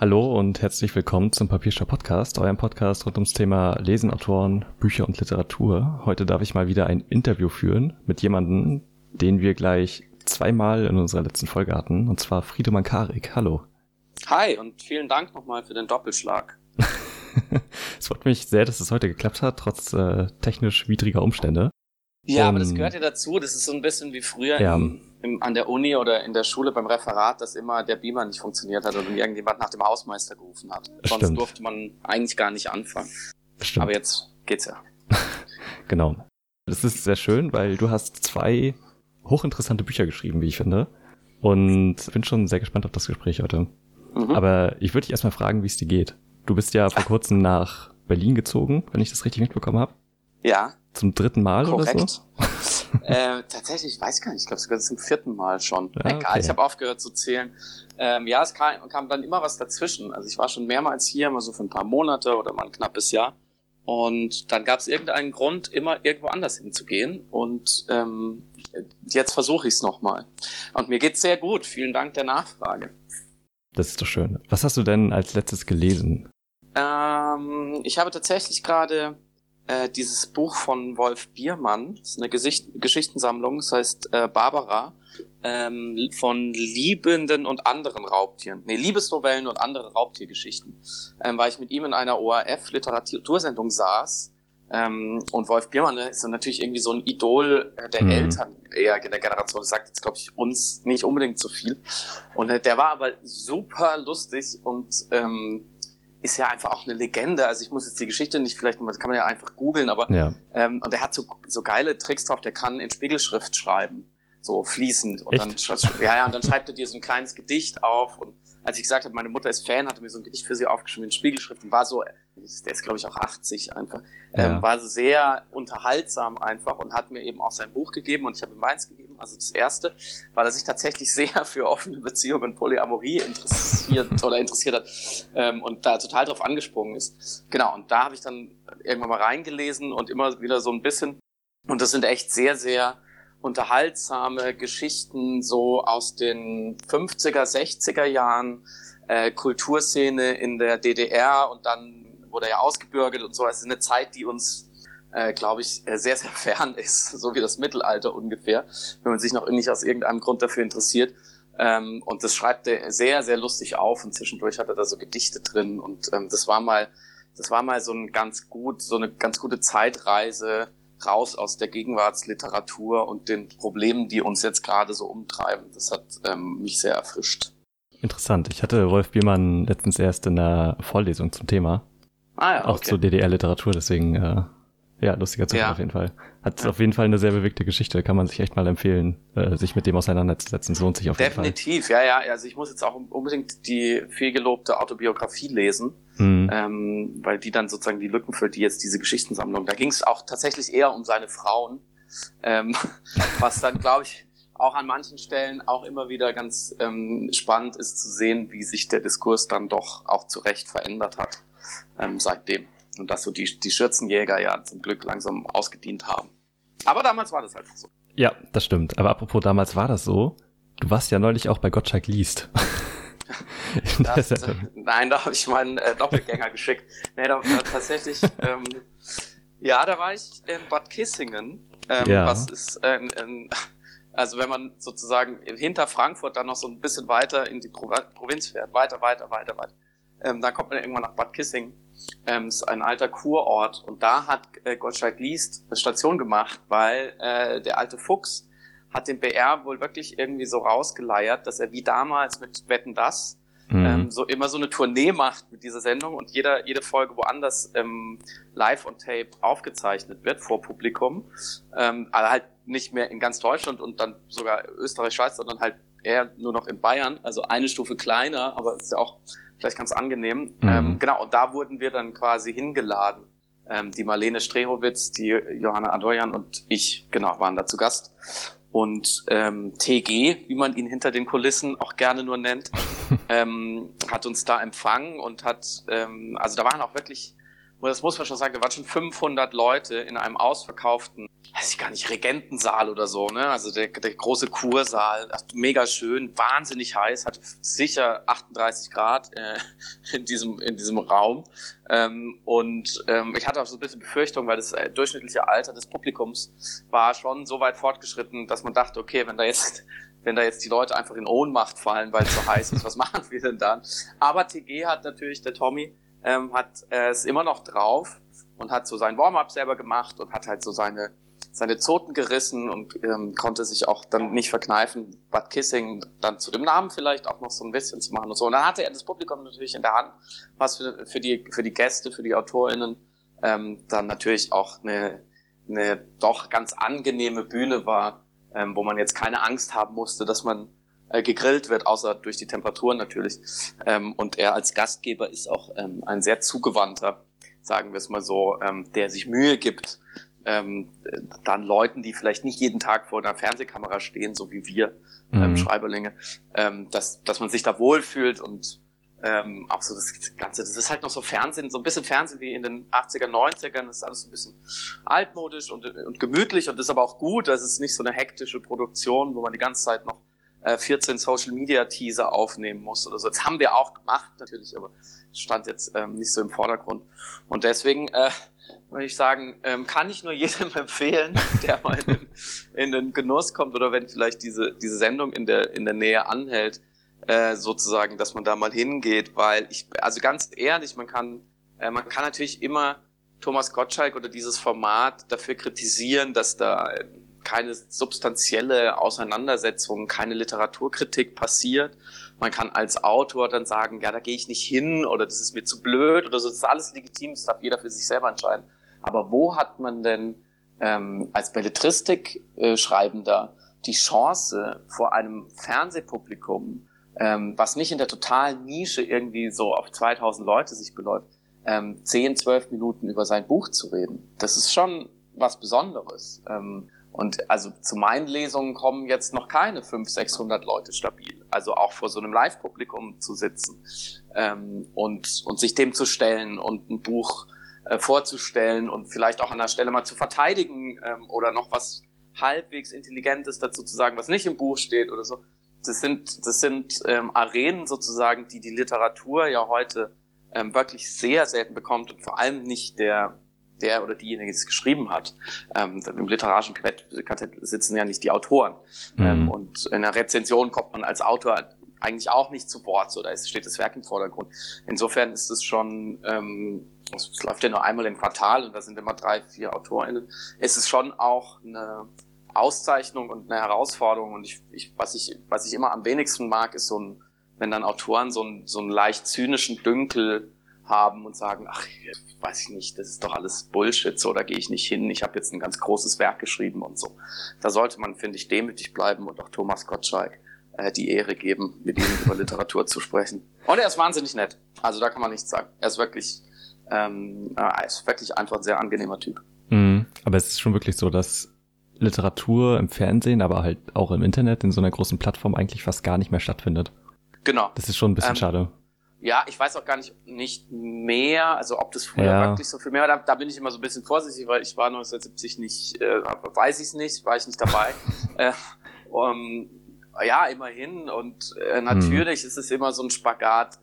Hallo und herzlich willkommen zum Papierstau Podcast, eurem Podcast rund ums Thema Lesen, Autoren, Bücher und Literatur. Heute darf ich mal wieder ein Interview führen mit jemandem, den wir gleich zweimal in unserer letzten Folge hatten, und zwar Friedemann Karik. Hallo. Hi und vielen Dank nochmal für den Doppelschlag. es freut mich sehr, dass es heute geklappt hat, trotz äh, technisch widriger Umstände. Ja, aber das gehört ja dazu. Das ist so ein bisschen wie früher ja. im, im, an der Uni oder in der Schule beim Referat, dass immer der Beamer nicht funktioniert hat oder irgendjemand nach dem Hausmeister gerufen hat. Sonst Stimmt. durfte man eigentlich gar nicht anfangen. Stimmt. Aber jetzt geht's ja. genau. Das ist sehr schön, weil du hast zwei hochinteressante Bücher geschrieben, wie ich finde. Und bin schon sehr gespannt auf das Gespräch heute. Mhm. Aber ich würde dich erstmal fragen, wie es dir geht. Du bist ja vor kurzem nach Berlin gezogen, wenn ich das richtig mitbekommen habe. Ja. Zum dritten Mal Korrekt. oder so? äh, tatsächlich, ich weiß gar nicht, ich glaube sogar zum vierten Mal schon. Ja, Egal, okay. ich habe aufgehört zu zählen. Ähm, ja, es kam, kam dann immer was dazwischen. Also ich war schon mehrmals hier, immer so für ein paar Monate oder mal ein knappes Jahr. Und dann gab es irgendeinen Grund, immer irgendwo anders hinzugehen. Und ähm, jetzt versuche ich es nochmal. Und mir geht's sehr gut. Vielen Dank der Nachfrage. Das ist doch schön. Was hast du denn als letztes gelesen? Ähm, ich habe tatsächlich gerade äh, dieses Buch von Wolf Biermann, das ist eine Gesicht Geschichtensammlung, das heißt äh, Barbara, ähm, von Liebenden und anderen Raubtieren. Nee, Liebesnovellen und andere Raubtiergeschichten. Ähm, weil ich mit ihm in einer ORF-Literatursendung saß. Ähm, und Wolf Biermann ne, ist natürlich irgendwie so ein Idol äh, der mhm. Eltern eher in der Generation. Das sagt jetzt, glaube ich, uns nicht unbedingt so viel. Und äh, der war aber super lustig und ähm, ist ja einfach auch eine Legende. Also ich muss jetzt die Geschichte nicht vielleicht, das kann man ja einfach googeln, aber ja. ähm, und er hat so, so geile Tricks drauf, der kann in Spiegelschrift schreiben, so fließend. Und Echt? dann ja, ja, und dann schreibt er dir so ein kleines Gedicht auf. Und als ich gesagt habe, meine Mutter ist Fan, hatte mir so ein Gedicht für sie aufgeschrieben in Spiegelschrift und war so, der ist glaube ich auch 80 einfach, ja. ähm, war so sehr unterhaltsam einfach und hat mir eben auch sein Buch gegeben und ich habe ihm meins gegeben, also das erste, weil er sich tatsächlich sehr für offene Beziehungen und Polyamorie interessiert oder interessiert hat ähm, und da total drauf angesprungen ist. Genau, und da habe ich dann irgendwann mal reingelesen und immer wieder so ein bisschen und das sind echt sehr, sehr unterhaltsame Geschichten so aus den 50er, 60er Jahren, äh, Kulturszene in der DDR und dann wurde er ja ausgebürgert und so. Es ist eine Zeit, die uns, äh, glaube ich, äh, sehr, sehr fern ist, so wie das Mittelalter ungefähr, wenn man sich noch nicht aus irgendeinem Grund dafür interessiert. Ähm, und das schreibt er sehr, sehr lustig auf und zwischendurch hat er da so Gedichte drin und ähm, das war mal, das war mal so ein ganz gut, so eine ganz gute Zeitreise raus aus der Gegenwartsliteratur und den Problemen, die uns jetzt gerade so umtreiben. Das hat ähm, mich sehr erfrischt. Interessant. Ich hatte Wolf Biermann letztens erst in einer Vorlesung zum Thema. Ah, ja, okay. Auch zur DDR-Literatur, deswegen, äh, ja, lustiger Zufall ja. auf jeden Fall. Hat ja. auf jeden Fall eine sehr bewegte Geschichte, kann man sich echt mal empfehlen, äh, sich mit dem auseinanderzusetzen. Es lohnt sich auf Definitiv, jeden Fall. Definitiv, ja, ja. Also ich muss jetzt auch unbedingt die vielgelobte Autobiografie lesen, mhm. ähm, weil die dann sozusagen die Lücken füllt, die jetzt diese Geschichtensammlung. Da ging es auch tatsächlich eher um seine Frauen, ähm, was dann, glaube ich, auch an manchen Stellen auch immer wieder ganz ähm, spannend ist zu sehen, wie sich der Diskurs dann doch auch zu Recht verändert hat ähm, seitdem. Und dass so die, die Schürzenjäger ja zum Glück langsam ausgedient haben. Aber damals war das halt so. Ja, das stimmt. Aber apropos damals war das so. Du warst ja neulich auch bei Gottschalk liest. das, äh, nein, da habe ich meinen äh, Doppelgänger geschickt. Nee, da war tatsächlich, ähm, ja, da war ich in Bad Kissingen. Ähm, ja. Was ist, äh, in, also wenn man sozusagen hinter Frankfurt dann noch so ein bisschen weiter in die Provinz fährt, weiter, weiter, weiter, weiter ähm, da kommt man irgendwann nach Bad Kissing. Ähm, ist ein alter Kurort und da hat äh, Gottschalk Liest eine Station gemacht, weil äh, der alte Fuchs hat den BR wohl wirklich irgendwie so rausgeleiert, dass er wie damals mit Wetten das mhm. ähm, so immer so eine Tournee macht mit dieser Sendung und jeder, jede Folge woanders ähm, live on tape aufgezeichnet wird vor Publikum. Ähm, aber halt nicht mehr in ganz Deutschland und dann sogar Österreich, Schweiz, sondern halt eher nur noch in Bayern, also eine Stufe kleiner, aber ist ja auch vielleicht ganz angenehm. Mhm. Ähm, genau, und da wurden wir dann quasi hingeladen. Ähm, die Marlene Strehowitz, die Johanna Adoyan und ich, genau, waren da zu Gast. Und ähm, TG, wie man ihn hinter den Kulissen auch gerne nur nennt, ähm, hat uns da empfangen und hat, ähm, also da waren auch wirklich das muss man schon sagen, da waren schon 500 Leute in einem ausverkauften, weiß ich gar nicht, Regentensaal oder so, ne? Also der, der große Kursaal, mega schön, wahnsinnig heiß, hatte sicher 38 Grad äh, in diesem in diesem Raum. Ähm, und ähm, ich hatte auch so ein bisschen Befürchtung, weil das äh, durchschnittliche Alter des Publikums war schon so weit fortgeschritten, dass man dachte, okay, wenn da jetzt wenn da jetzt die Leute einfach in Ohnmacht fallen, weil es so heiß ist, was machen wir denn dann? Aber TG hat natürlich, der Tommy, ähm, hat es immer noch drauf und hat so sein Warm-up selber gemacht und hat halt so seine seine Zoten gerissen und ähm, konnte sich auch dann nicht verkneifen, Bud Kissing dann zu dem Namen vielleicht auch noch so ein bisschen zu machen und so. Und dann hatte er das Publikum natürlich in der Hand, was für, für die für die Gäste, für die AutorInnen ähm, dann natürlich auch eine, eine doch ganz angenehme Bühne war, ähm, wo man jetzt keine Angst haben musste, dass man äh, gegrillt wird, außer durch die Temperaturen natürlich. Ähm, und er als Gastgeber ist auch ähm, ein sehr zugewandter, sagen wir es mal so, ähm, der sich Mühe gibt, ähm, dann Leuten, die vielleicht nicht jeden Tag vor einer Fernsehkamera stehen, so wie wir ähm, mhm. Schreiberlinge, ähm, dass, dass man sich da wohlfühlt und ähm, auch so das Ganze, das ist halt noch so Fernsehen, so ein bisschen Fernsehen wie in den 80er, 90ern, das ist alles so ein bisschen altmodisch und, und gemütlich und ist aber auch gut, das ist nicht so eine hektische Produktion, wo man die ganze Zeit noch äh, 14 Social Media Teaser aufnehmen muss oder so. Das haben wir auch gemacht natürlich, aber stand jetzt ähm, nicht so im Vordergrund. Und deswegen äh, würde ich sagen, ähm, kann ich nur jedem empfehlen, der mal in den, in den Genuss kommt oder wenn vielleicht diese, diese Sendung in der, in der Nähe anhält, äh, sozusagen, dass man da mal hingeht, weil ich, also ganz ehrlich, man kann, äh, man kann natürlich immer Thomas Gottschalk oder dieses Format dafür kritisieren, dass da keine substanzielle Auseinandersetzung, keine Literaturkritik passiert. Man kann als Autor dann sagen, ja, da gehe ich nicht hin oder das ist mir zu blöd oder so. Das ist alles legitim, das darf jeder für sich selber entscheiden. Aber wo hat man denn ähm, als Belletristik-Schreibender die Chance vor einem Fernsehpublikum, ähm, was nicht in der totalen Nische irgendwie so auf 2000 Leute sich beläuft, ähm, 10, 12 Minuten über sein Buch zu reden? Das ist schon was Besonderes. Ähm, und also zu meinen Lesungen kommen jetzt noch keine 500, 600 Leute stabil. Also auch vor so einem Live-Publikum zu sitzen ähm, und, und sich dem zu stellen und ein Buch äh, vorzustellen und vielleicht auch an der Stelle mal zu verteidigen ähm, oder noch was halbwegs Intelligentes dazu zu sagen, was nicht im Buch steht oder so. Das sind, das sind ähm, Arenen sozusagen, die die Literatur ja heute ähm, wirklich sehr selten bekommt und vor allem nicht der der oder diejenige, die es geschrieben hat. Ähm, Im literarischen Quartett sitzen ja nicht die Autoren. Mhm. Ähm, und in der Rezension kommt man als Autor eigentlich auch nicht zu Wort, so da steht das Werk im Vordergrund. Insofern ist es schon, ähm, es läuft ja nur einmal im Quartal und da sind immer drei, vier AutorInnen. Es ist schon auch eine Auszeichnung und eine Herausforderung und ich, ich, was ich, was ich immer am wenigsten mag, ist so ein, wenn dann Autoren so, ein, so einen leicht zynischen Dünkel haben und sagen, ach, weiß ich nicht, das ist doch alles Bullshit, so, da gehe ich nicht hin, ich habe jetzt ein ganz großes Werk geschrieben und so. Da sollte man, finde ich, demütig bleiben und auch Thomas Gottschalk äh, die Ehre geben, mit ihm über Literatur zu sprechen. Und er ist wahnsinnig nett, also da kann man nichts sagen. Er ist wirklich, ähm, er ist wirklich einfach ein sehr angenehmer Typ. Mhm. Aber es ist schon wirklich so, dass Literatur im Fernsehen, aber halt auch im Internet in so einer großen Plattform eigentlich fast gar nicht mehr stattfindet. Genau. Das ist schon ein bisschen ähm, schade. Ja, ich weiß auch gar nicht, nicht mehr, also ob das früher ja. wirklich so viel mehr war, da, da, bin ich immer so ein bisschen vorsichtig, weil ich war 1970 nicht, äh, weiß ich es nicht, war ich nicht dabei. äh, um, ja, immerhin und äh, natürlich hm. ist es immer so ein Spagat,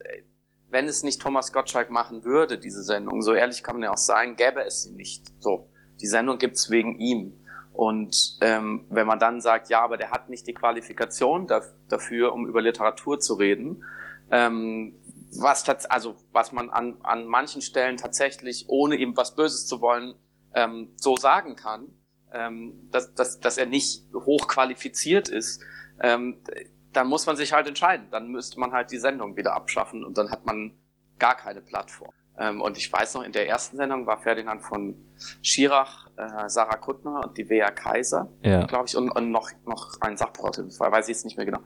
wenn es nicht Thomas Gottschalk machen würde, diese Sendung, so ehrlich kann man ja auch sagen, gäbe es sie nicht. So, die Sendung gibt's wegen ihm. Und ähm, wenn man dann sagt, ja, aber der hat nicht die Qualifikation dafür, um über Literatur zu reden, ähm, was also was man an, an manchen Stellen tatsächlich, ohne ihm was Böses zu wollen, ähm, so sagen kann, ähm, dass, dass, dass er nicht hochqualifiziert ist, ähm, dann muss man sich halt entscheiden. Dann müsste man halt die Sendung wieder abschaffen und dann hat man gar keine Plattform. Ähm, und ich weiß noch, in der ersten Sendung war Ferdinand von Schirach, äh, Sarah Kuttner und die Wea Kaiser, ja. glaube ich, und, und noch, noch ein Sachbuchautor, weiß ich jetzt nicht mehr genau.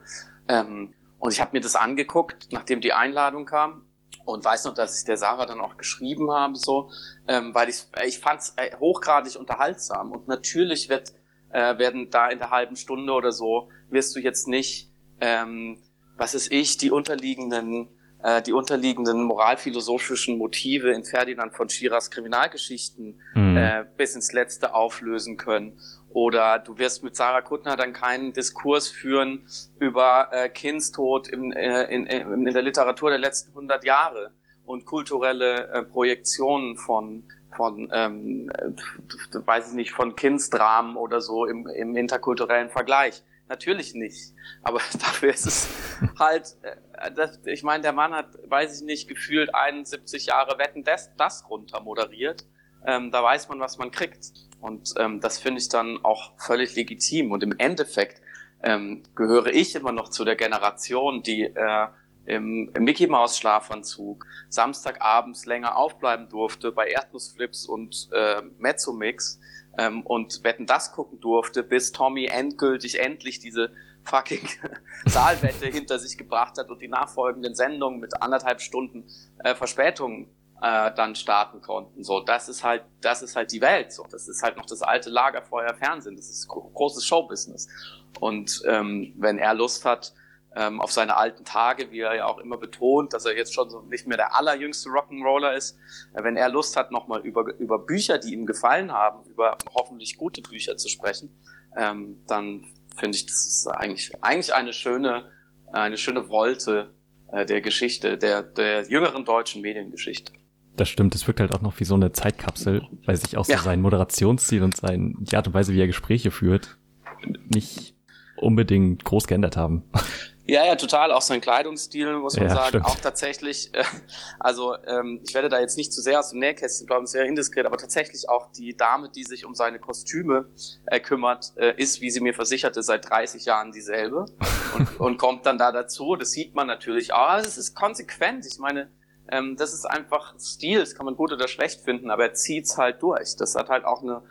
Ähm, und ich habe mir das angeguckt, nachdem die Einladung kam und weiß noch, dass ich der Sarah dann auch geschrieben habe, so, ähm, weil ich ich fand es äh, hochgradig unterhaltsam und natürlich wird äh, werden da in der halben Stunde oder so wirst du jetzt nicht, ähm, was ist ich, die unterliegenden äh, die unterliegenden moralphilosophischen Motive in Ferdinand von Schirers Kriminalgeschichten mhm. äh, bis ins Letzte auflösen können. Oder du wirst mit Sarah Kuttner dann keinen Diskurs führen über äh, Kindstod in, äh, in, in, in der Literatur der letzten 100 Jahre und kulturelle äh, Projektionen von von ähm, äh, weiß ich nicht von Kindsdramen oder so im, im interkulturellen Vergleich Natürlich nicht. Aber dafür ist es halt, äh, das, ich meine, der Mann hat, weiß ich nicht, gefühlt 71 Jahre Wetten das, das runter moderiert. Ähm, da weiß man, was man kriegt. Und ähm, das finde ich dann auch völlig legitim. Und im Endeffekt ähm, gehöre ich immer noch zu der Generation, die äh, im, im Mickey Maus Schlafanzug Samstagabends länger aufbleiben durfte bei Erdnussflips und äh, Mezzomix ähm, und Wetten das gucken durfte, bis Tommy endgültig endlich diese fucking Saalwette hinter sich gebracht hat und die nachfolgenden Sendungen mit anderthalb Stunden äh, Verspätung äh, dann starten konnten. So, das ist halt, das ist halt die Welt. So, das ist halt noch das alte Lagerfeuer Fernsehen. Das ist großes Showbusiness. Und ähm, wenn er Lust hat, ähm, auf seine alten Tage, wie er ja auch immer betont, dass er jetzt schon so nicht mehr der allerjüngste Rock'n'Roller ist. Äh, wenn er Lust hat, nochmal über, über Bücher, die ihm gefallen haben, über hoffentlich gute Bücher zu sprechen, ähm, dann finde ich, das ist eigentlich, eigentlich eine schöne, eine schöne Wolte äh, der Geschichte, der, der jüngeren deutschen Mediengeschichte. Das stimmt, es wirkt halt auch noch wie so eine Zeitkapsel, weil sich auch so ja. sein Moderationsstil und sein, die Art und Weise, wie er Gespräche führt, nicht unbedingt groß geändert haben. Ja, ja, total. Auch sein Kleidungsstil, muss man ja, sagen. Stimmt. Auch tatsächlich, äh, also ähm, ich werde da jetzt nicht zu sehr aus dem Nähkästchen glauben, sehr indiskret, aber tatsächlich auch die Dame, die sich um seine Kostüme äh, kümmert, äh, ist, wie sie mir versicherte, seit 30 Jahren dieselbe und, und kommt dann da dazu. Das sieht man natürlich. Aber es ist konsequent. Ich meine, ähm, das ist einfach Stil, das kann man gut oder schlecht finden, aber er zieht's halt durch. Das hat halt auch eine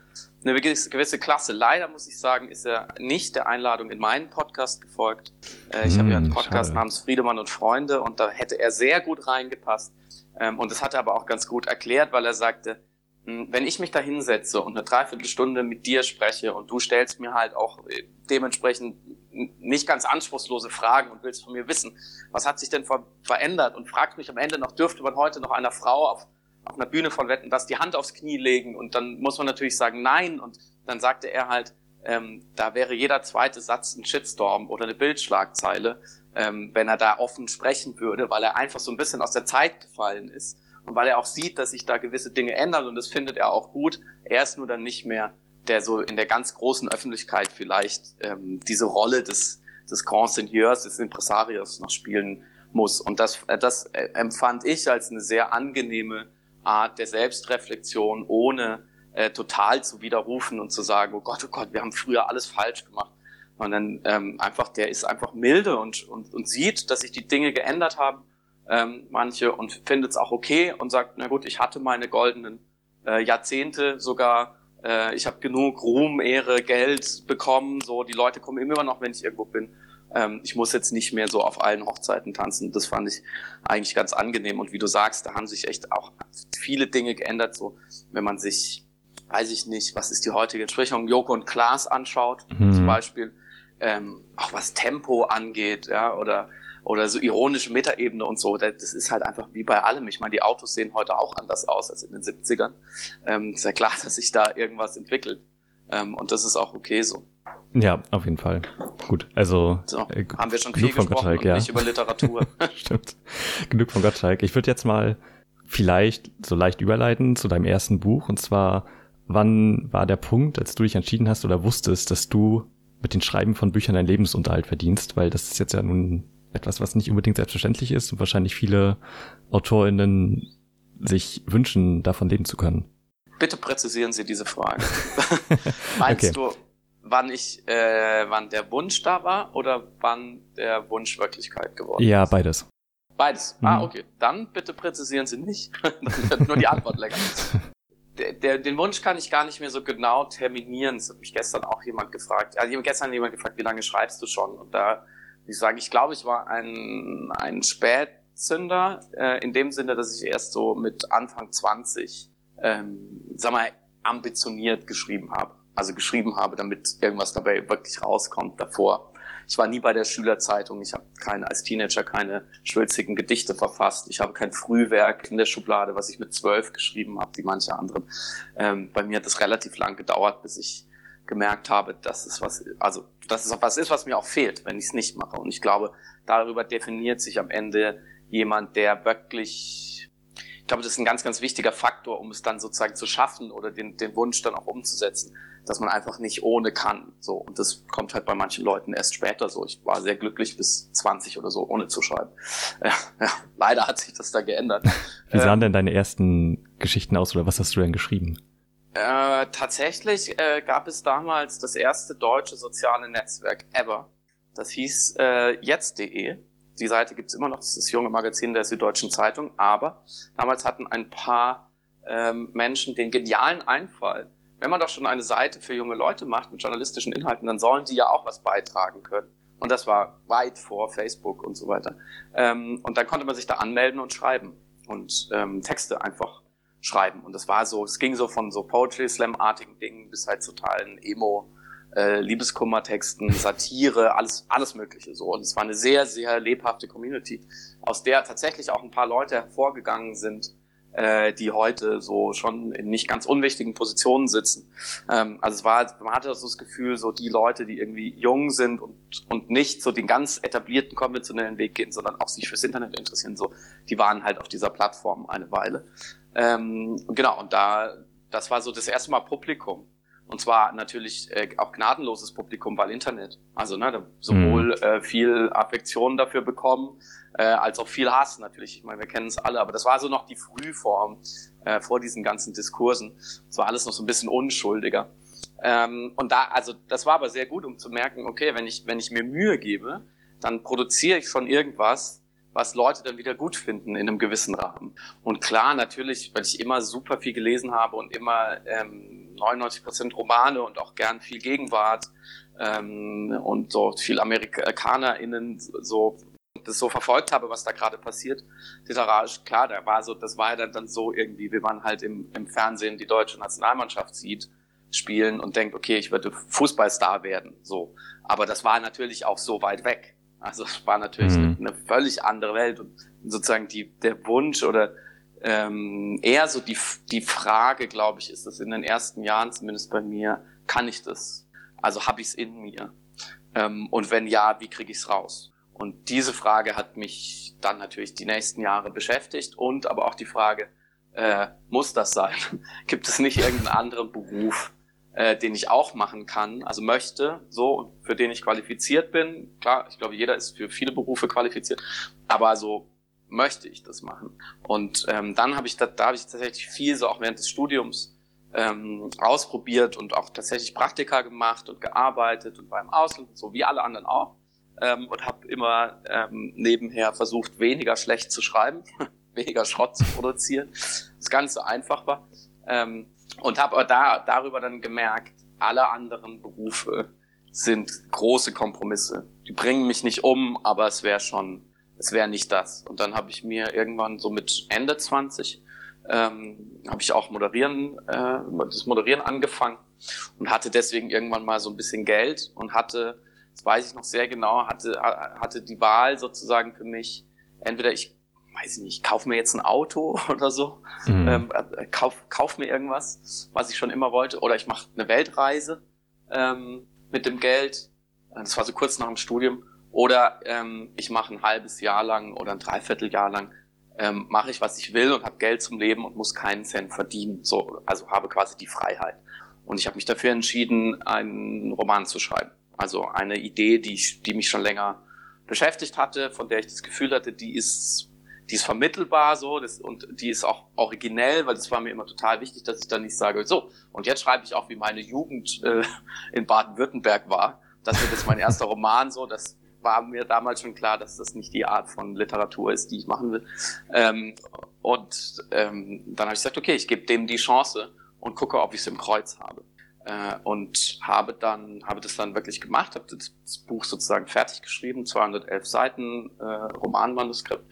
eine gewisse Klasse. Leider muss ich sagen, ist er nicht der Einladung in meinen Podcast gefolgt. Äh, ich hm, habe ja einen hm, Podcast schade. namens Friedemann und Freunde und da hätte er sehr gut reingepasst. Ähm, und das hat er aber auch ganz gut erklärt, weil er sagte, wenn ich mich da hinsetze und eine Dreiviertelstunde mit dir spreche und du stellst mir halt auch äh, dementsprechend nicht ganz anspruchslose Fragen und willst von mir wissen, was hat sich denn ver verändert? Und fragst mich am Ende noch, dürfte man heute noch einer Frau auf auf einer Bühne von Wetten, dass die Hand aufs Knie legen? Und dann muss man natürlich sagen nein. Und dann sagte er halt, ähm, da wäre jeder zweite Satz ein Shitstorm oder eine Bildschlagzeile, ähm, wenn er da offen sprechen würde, weil er einfach so ein bisschen aus der Zeit gefallen ist und weil er auch sieht, dass sich da gewisse Dinge ändern und das findet er auch gut. Er ist nur dann nicht mehr der so in der ganz großen Öffentlichkeit vielleicht ähm, diese Rolle des, des Grand Seigneurs, des Impresarios noch spielen muss. Und das, äh, das äh, empfand ich als eine sehr angenehme Art der Selbstreflexion, ohne äh, total zu widerrufen und zu sagen, oh Gott, oh Gott, wir haben früher alles falsch gemacht. Sondern ähm, einfach, der ist einfach milde und, und, und sieht, dass sich die Dinge geändert haben, ähm, manche, und findet es auch okay und sagt, na gut, ich hatte meine goldenen äh, Jahrzehnte sogar, äh, ich habe genug Ruhm, Ehre, Geld bekommen, so die Leute kommen immer noch, wenn ich irgendwo bin ähm, ich muss jetzt nicht mehr so auf allen Hochzeiten tanzen. Das fand ich eigentlich ganz angenehm. Und wie du sagst, da haben sich echt auch viele Dinge geändert. So, wenn man sich, weiß ich nicht, was ist die heutige Entsprechung, Joko und Klaas anschaut, mhm. zum Beispiel, ähm, auch was Tempo angeht, ja, oder oder so ironische Metaebene und so, das ist halt einfach wie bei allem. Ich meine, die Autos sehen heute auch anders aus als in den 70ern. Ähm, ist ja klar, dass sich da irgendwas entwickelt. Ähm, und das ist auch okay so. Ja, auf jeden Fall. Gut, also so, äh, haben wir schon viel gesprochen Gottschalk, ja. nicht über Literatur. Stimmt. Genug von Gottschalk. Ich würde jetzt mal vielleicht so leicht überleiten zu deinem ersten Buch und zwar wann war der Punkt, als du dich entschieden hast oder wusstest, dass du mit den Schreiben von Büchern deinen Lebensunterhalt verdienst, weil das ist jetzt ja nun etwas, was nicht unbedingt selbstverständlich ist und wahrscheinlich viele AutorInnen sich wünschen, davon leben zu können. Bitte präzisieren Sie diese Frage. Meinst okay. du, wann ich, äh, wann der Wunsch da war oder wann der Wunsch Wirklichkeit geworden ja, ist? Ja, beides. Beides. Ah, mhm. Ah, okay. Dann bitte präzisieren Sie nicht. nur die Antwort länger. Der, der, den Wunsch kann ich gar nicht mehr so genau terminieren. Das hat mich gestern auch jemand gefragt. Also gestern jemand gefragt, wie lange schreibst du schon? Und da, ich sage, ich glaube, ich war ein, ein Spätzünder, äh, in dem Sinne, dass ich erst so mit Anfang 20 ähm, sag mal, ambitioniert geschrieben habe. Also geschrieben habe, damit irgendwas dabei wirklich rauskommt davor. Ich war nie bei der Schülerzeitung. Ich habe keine als Teenager keine schwülzigen Gedichte verfasst. Ich habe kein Frühwerk in der Schublade, was ich mit zwölf geschrieben habe, wie manche anderen. Ähm, bei mir hat es relativ lang gedauert, bis ich gemerkt habe, dass es was, also dass es was ist, was mir auch fehlt, wenn ich es nicht mache. Und ich glaube, darüber definiert sich am Ende jemand, der wirklich, ich glaube, das ist ein ganz, ganz wichtiger Faktor, um es dann sozusagen zu schaffen oder den, den Wunsch dann auch umzusetzen, dass man einfach nicht ohne kann. So und das kommt halt bei manchen Leuten erst später so. Ich war sehr glücklich bis 20 oder so ohne zu schreiben. Ja, ja, leider hat sich das da geändert. Wie sahen ähm, denn deine ersten Geschichten aus oder was hast du denn geschrieben? Äh, tatsächlich äh, gab es damals das erste deutsche soziale Netzwerk ever. Das hieß äh, jetzt.de. Die Seite gibt's immer noch, das ist das junge Magazin der Süddeutschen Zeitung. Aber damals hatten ein paar ähm, Menschen den genialen Einfall, wenn man doch schon eine Seite für junge Leute macht mit journalistischen Inhalten, dann sollen die ja auch was beitragen können. Und das war weit vor Facebook und so weiter. Ähm, und dann konnte man sich da anmelden und schreiben und ähm, Texte einfach schreiben. Und das war so, es ging so von so Poetry Slam-artigen Dingen bis halt totalen Emo, äh, Liebeskummertexten, Satire, alles, alles Mögliche so. Und es war eine sehr, sehr lebhafte Community, aus der tatsächlich auch ein paar Leute hervorgegangen sind, äh, die heute so schon in nicht ganz unwichtigen Positionen sitzen. Ähm, also es war, man hatte so das Gefühl, so die Leute, die irgendwie jung sind und, und nicht so den ganz etablierten konventionellen Weg gehen, sondern auch sich fürs Internet interessieren, so, die waren halt auf dieser Plattform eine Weile. Ähm, genau, und da, das war so das erste Mal Publikum. Und zwar natürlich äh, auch gnadenloses Publikum, weil Internet. Also ne, sowohl mhm. äh, viel Affektion dafür bekommen, äh, als auch viel Hass natürlich. Ich meine, wir kennen es alle, aber das war so noch die Frühform äh, vor diesen ganzen Diskursen. Es war alles noch so ein bisschen unschuldiger. Ähm, und da, also das war aber sehr gut, um zu merken, okay, wenn ich, wenn ich mir Mühe gebe, dann produziere ich schon irgendwas, was Leute dann wieder gut finden in einem gewissen Rahmen. Und klar, natürlich, weil ich immer super viel gelesen habe und immer ähm, 99 Prozent Romane und auch gern viel Gegenwart ähm, und so viel AmerikanerInnen so das so verfolgt habe, was da gerade passiert, literarisch, klar, da war so, das war ja dann, dann so irgendwie, wie man halt im, im Fernsehen die deutsche Nationalmannschaft sieht, spielen und denkt, okay, ich würde Fußballstar werden, so. Aber das war natürlich auch so weit weg. Also es war natürlich mhm. eine, völlig andere Welt und sozusagen die, der Wunsch oder ähm, eher so die, die Frage, glaube ich, ist das in den ersten Jahren, zumindest bei mir, kann ich das? Also habe ich es in mir? Ähm, und wenn ja, wie kriege ich es raus? Und diese Frage hat mich dann natürlich die nächsten Jahre beschäftigt und aber auch die Frage, äh, muss das sein? Gibt es nicht irgendeinen anderen Beruf, äh, den ich auch machen kann, also möchte, so, für den ich qualifiziert bin. Klar, ich glaube, jeder ist für viele Berufe qualifiziert, aber so möchte ich das machen. Und ähm, dann habe ich da, da habe ich tatsächlich viel so auch während des Studiums ähm, ausprobiert und auch tatsächlich Praktika gemacht und gearbeitet und war im Ausland, so wie alle anderen auch. Ähm, und habe immer ähm, nebenher versucht, weniger schlecht zu schreiben, weniger Schrott zu produzieren, das ganz so einfach war. Ähm, und habe da darüber dann gemerkt, alle anderen Berufe sind große Kompromisse. Die bringen mich nicht um, aber es wäre schon, es wäre nicht das. Und dann habe ich mir irgendwann so mit Ende 20 ähm, habe ich auch moderieren, äh, das Moderieren angefangen und hatte deswegen irgendwann mal so ein bisschen Geld und hatte, das weiß ich noch sehr genau, hatte hatte die Wahl sozusagen für mich, entweder ich weiß ich nicht, kauf mir jetzt ein Auto oder so, mhm. ähm, äh, kauf, kauf mir irgendwas, was ich schon immer wollte, oder ich mache eine Weltreise ähm, mit dem Geld. Das war so kurz nach dem Studium. Oder ähm, ich mache ein halbes Jahr lang oder ein Dreivierteljahr lang ähm, mache ich, was ich will und habe Geld zum Leben und muss keinen Cent verdienen. So, also habe quasi die Freiheit. Und ich habe mich dafür entschieden, einen Roman zu schreiben. Also eine Idee, die, ich, die mich schon länger beschäftigt hatte, von der ich das Gefühl hatte, die ist die ist vermittelbar so das, und die ist auch originell, weil das war mir immer total wichtig, dass ich dann nicht sage, so, und jetzt schreibe ich auch, wie meine Jugend äh, in Baden-Württemberg war. Das wird jetzt mein erster Roman so, das war mir damals schon klar, dass das nicht die Art von Literatur ist, die ich machen will. Ähm, und ähm, dann habe ich gesagt, okay, ich gebe dem die Chance und gucke, ob ich es im Kreuz habe. Äh, und habe dann habe das dann wirklich gemacht, habe das, Buch sozusagen fertig geschrieben, 211 Seiten äh, Romanmanuskript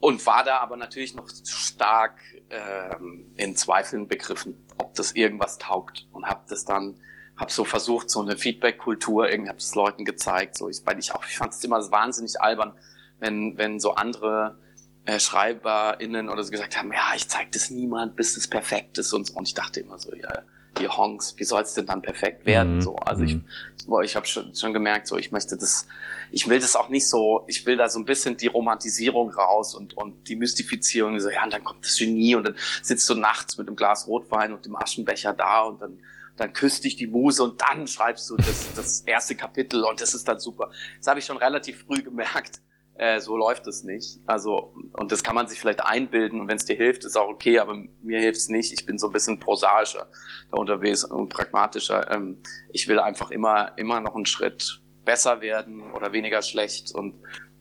und war da aber natürlich noch stark ähm, in Zweifeln begriffen, ob das irgendwas taugt und habe das dann habe so versucht, so eine Feedback-Kultur, irgendwie habe es Leuten gezeigt. So, ich, weil ich auch, ich fand es immer wahnsinnig albern, wenn, wenn so andere äh, SchreiberInnen oder so gesagt haben, ja, ich zeig das niemand, bis es perfekt ist und so. Und ich dachte immer so, ja, die Honks, wie soll es denn dann perfekt werden? Mhm. So, also ich, mhm. boah, ich habe schon, schon gemerkt, so ich möchte das, ich will das auch nicht so, ich will da so ein bisschen die Romantisierung raus und und die Mystifizierung. So, ja, und dann kommt das Genie und dann sitzt du nachts mit einem Glas Rotwein und dem Aschenbecher da und dann dann küsst dich die Muse und dann schreibst du das, das erste Kapitel und das ist dann super. Das habe ich schon relativ früh gemerkt äh, so läuft es nicht. Also, und das kann man sich vielleicht einbilden und wenn es dir hilft, ist auch okay, aber mir hilft es nicht. Ich bin so ein bisschen prosaischer da unterwegs und pragmatischer. Ähm, ich will einfach immer, immer noch einen Schritt besser werden oder weniger schlecht und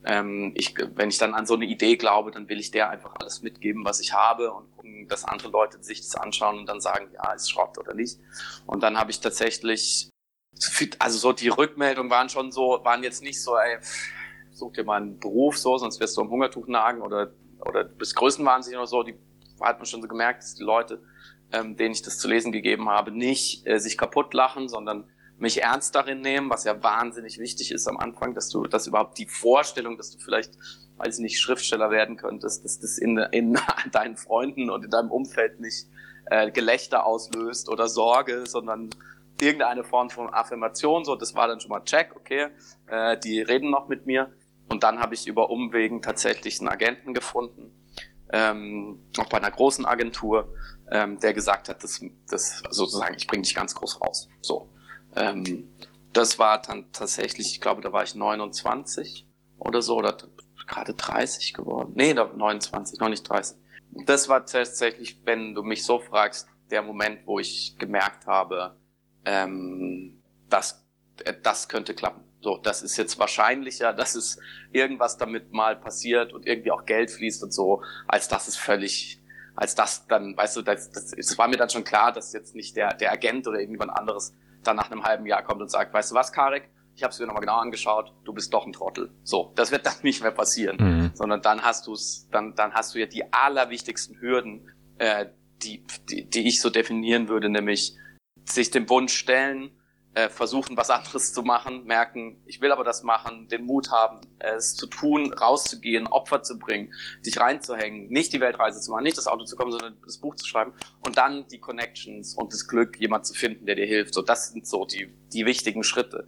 ähm, ich, wenn ich dann an so eine Idee glaube, dann will ich der einfach alles mitgeben, was ich habe und gucken, dass andere Leute sich das anschauen und dann sagen, ja, ist Schrott oder nicht. Und dann habe ich tatsächlich, also so die Rückmeldungen waren schon so, waren jetzt nicht so, ey, such dir mal einen Beruf so, sonst wirst du am Hungertuch nagen oder, oder du bist größenwahnsinnig oder so. Die hat man schon so gemerkt, dass die Leute, ähm, denen ich das zu lesen gegeben habe, nicht äh, sich kaputt lachen, sondern mich ernst darin nehmen, was ja wahnsinnig wichtig ist am Anfang, dass du, dass überhaupt die Vorstellung, dass du vielleicht, weiß ich nicht, Schriftsteller werden könntest, dass das in, in deinen Freunden und in deinem Umfeld nicht äh, Gelächter auslöst oder Sorge, sondern irgendeine Form von Affirmation, so, das war dann schon mal check, okay, äh, die reden noch mit mir. Und dann habe ich über Umwegen tatsächlich einen Agenten gefunden, ähm, auch bei einer großen Agentur, ähm, der gesagt hat, das, das sozusagen, ich bringe dich ganz groß raus. So, ähm, das war dann tatsächlich, ich glaube, da war ich 29 oder so oder gerade 30 geworden. Nee, 29, noch nicht 30. Das war tatsächlich, wenn du mich so fragst, der Moment, wo ich gemerkt habe, ähm, das, äh, das könnte klappen. So, das ist jetzt wahrscheinlicher, dass es irgendwas damit mal passiert und irgendwie auch Geld fließt und so, als dass es völlig, als das dann, weißt du, das, das, es war mir dann schon klar, dass jetzt nicht der, der Agent oder irgendjemand anderes dann nach einem halben Jahr kommt und sagt, weißt du was, Karek, ich habe es mir nochmal genau angeschaut, du bist doch ein Trottel. So, das wird dann nicht mehr passieren, mhm. sondern dann hast du es, dann, dann hast du ja die allerwichtigsten Hürden, äh, die, die, die ich so definieren würde, nämlich sich dem Wunsch stellen, äh, versuchen, was anderes zu machen, merken, ich will aber das machen, den Mut haben, es zu tun, rauszugehen, Opfer zu bringen, dich reinzuhängen, nicht die Weltreise zu machen, nicht das Auto zu kommen, sondern das Buch zu schreiben und dann die Connections und das Glück, jemand zu finden, der dir hilft. So, das sind so die, die wichtigen Schritte.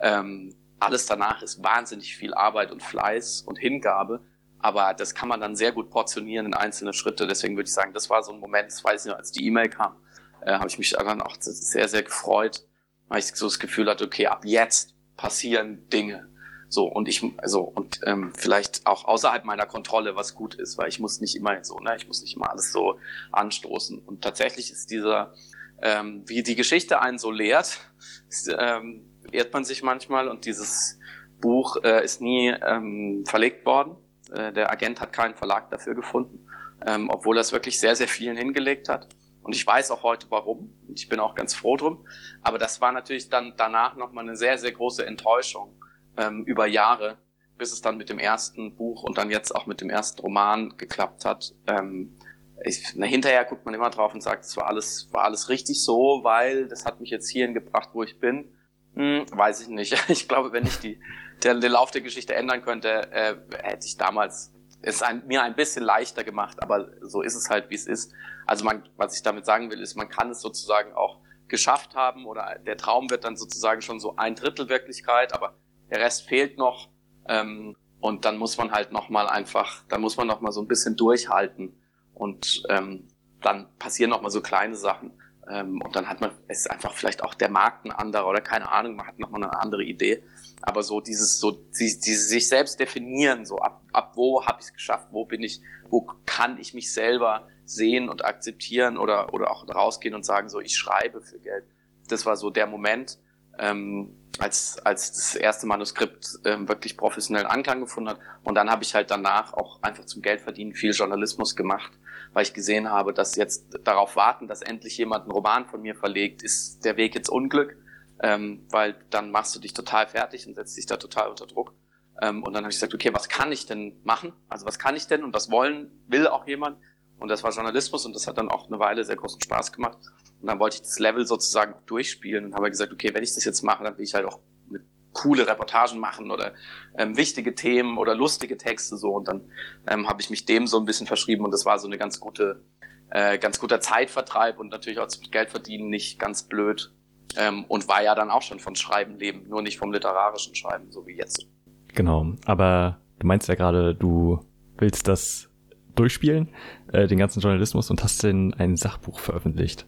Ähm, alles danach ist wahnsinnig viel Arbeit und Fleiß und Hingabe. Aber das kann man dann sehr gut portionieren in einzelne Schritte. Deswegen würde ich sagen, das war so ein Moment, das weiß ich noch, als die E-Mail kam, äh, habe ich mich dann auch sehr, sehr gefreut, weil ich so das Gefühl hatte, okay, ab jetzt passieren Dinge. So, und ich, also, und ähm, vielleicht auch außerhalb meiner Kontrolle, was gut ist, weil ich muss nicht immer so, ne, ich muss nicht immer alles so anstoßen. Und tatsächlich ist dieser, ähm, wie die Geschichte einen so lehrt, ist, ähm, ehrt man sich manchmal und dieses Buch äh, ist nie ähm, verlegt worden. Äh, der Agent hat keinen Verlag dafür gefunden, ähm, obwohl er es wirklich sehr, sehr vielen hingelegt hat. Und ich weiß auch heute warum. Und ich bin auch ganz froh drum. Aber das war natürlich dann danach nochmal eine sehr, sehr große Enttäuschung ähm, über Jahre, bis es dann mit dem ersten Buch und dann jetzt auch mit dem ersten Roman geklappt hat. Ähm, ich, na, hinterher guckt man immer drauf und sagt, es war alles, war alles richtig so, weil das hat mich jetzt hierhin gebracht, wo ich bin. Hm, weiß ich nicht. Ich glaube, wenn ich die, der, den Lauf der Geschichte ändern könnte, äh, hätte ich damals es ein, mir ein bisschen leichter gemacht, aber so ist es halt, wie es ist. Also man, was ich damit sagen will, ist, man kann es sozusagen auch geschafft haben oder der Traum wird dann sozusagen schon so ein Drittel Wirklichkeit, aber der Rest fehlt noch. Ähm, und dann muss man halt noch mal einfach, dann muss man noch mal so ein bisschen durchhalten und ähm, dann passieren noch mal so kleine Sachen. Ähm, und dann hat man es ist einfach vielleicht auch der Markt ein anderer oder keine Ahnung, man hat noch mal eine andere Idee, aber so dieses so die, die sich selbst definieren, so ab ab wo habe ich es geschafft, wo bin ich, wo kann ich mich selber sehen und akzeptieren oder, oder auch rausgehen und sagen, so, ich schreibe für Geld. Das war so der Moment, ähm, als, als das erste Manuskript ähm, wirklich professionellen Anklang gefunden hat. Und dann habe ich halt danach auch einfach zum Geldverdienen viel Journalismus gemacht, weil ich gesehen habe, dass jetzt darauf warten, dass endlich jemand einen Roman von mir verlegt, ist der Weg jetzt Unglück, ähm, weil dann machst du dich total fertig und setzt dich da total unter Druck. Ähm, und dann habe ich gesagt, okay, was kann ich denn machen? Also was kann ich denn und was wollen, will auch jemand? und das war Journalismus und das hat dann auch eine Weile sehr großen Spaß gemacht. Und dann wollte ich das Level sozusagen durchspielen und habe gesagt, okay, wenn ich das jetzt mache, dann will ich halt auch eine coole Reportagen machen oder ähm, wichtige Themen oder lustige Texte so. Und dann ähm, habe ich mich dem so ein bisschen verschrieben und das war so eine ganz gute, äh, ganz guter Zeitvertreib und natürlich auch zum Geld verdienen nicht ganz blöd. Ähm, und war ja dann auch schon von Schreiben leben, nur nicht vom literarischen Schreiben, so wie jetzt. Genau, aber du meinst ja gerade, du willst das durchspielen, äh, den ganzen Journalismus und hast denn ein Sachbuch veröffentlicht.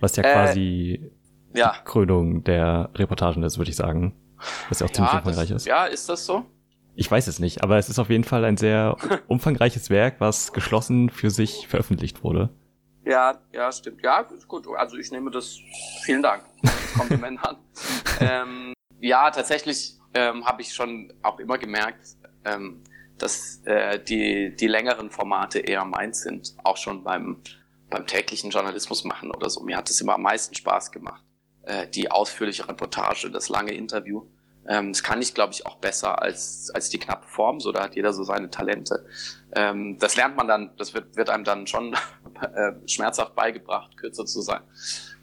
Was ja äh, quasi ja. die Krönung der Reportagen ist, würde ich sagen. Was ja auch ziemlich ja, umfangreich das, ist. Ja, ist das so? Ich weiß es nicht, aber es ist auf jeden Fall ein sehr umfangreiches Werk, was geschlossen für sich veröffentlicht wurde. Ja, ja, stimmt. Ja, gut. Also ich nehme das. Vielen Dank. Kompliment an. ähm, ja, tatsächlich ähm, habe ich schon auch immer gemerkt, ähm, dass äh, die, die längeren Formate eher meins sind, auch schon beim, beim täglichen Journalismus machen oder so. Mir hat es immer am meisten Spaß gemacht. Äh, die ausführliche Reportage, das lange Interview. Ähm, das kann ich, glaube ich, auch besser als, als die knappe Form. So, da hat jeder so seine Talente. Ähm, das lernt man dann, das wird, wird einem dann schon äh, schmerzhaft beigebracht, kürzer zu sein.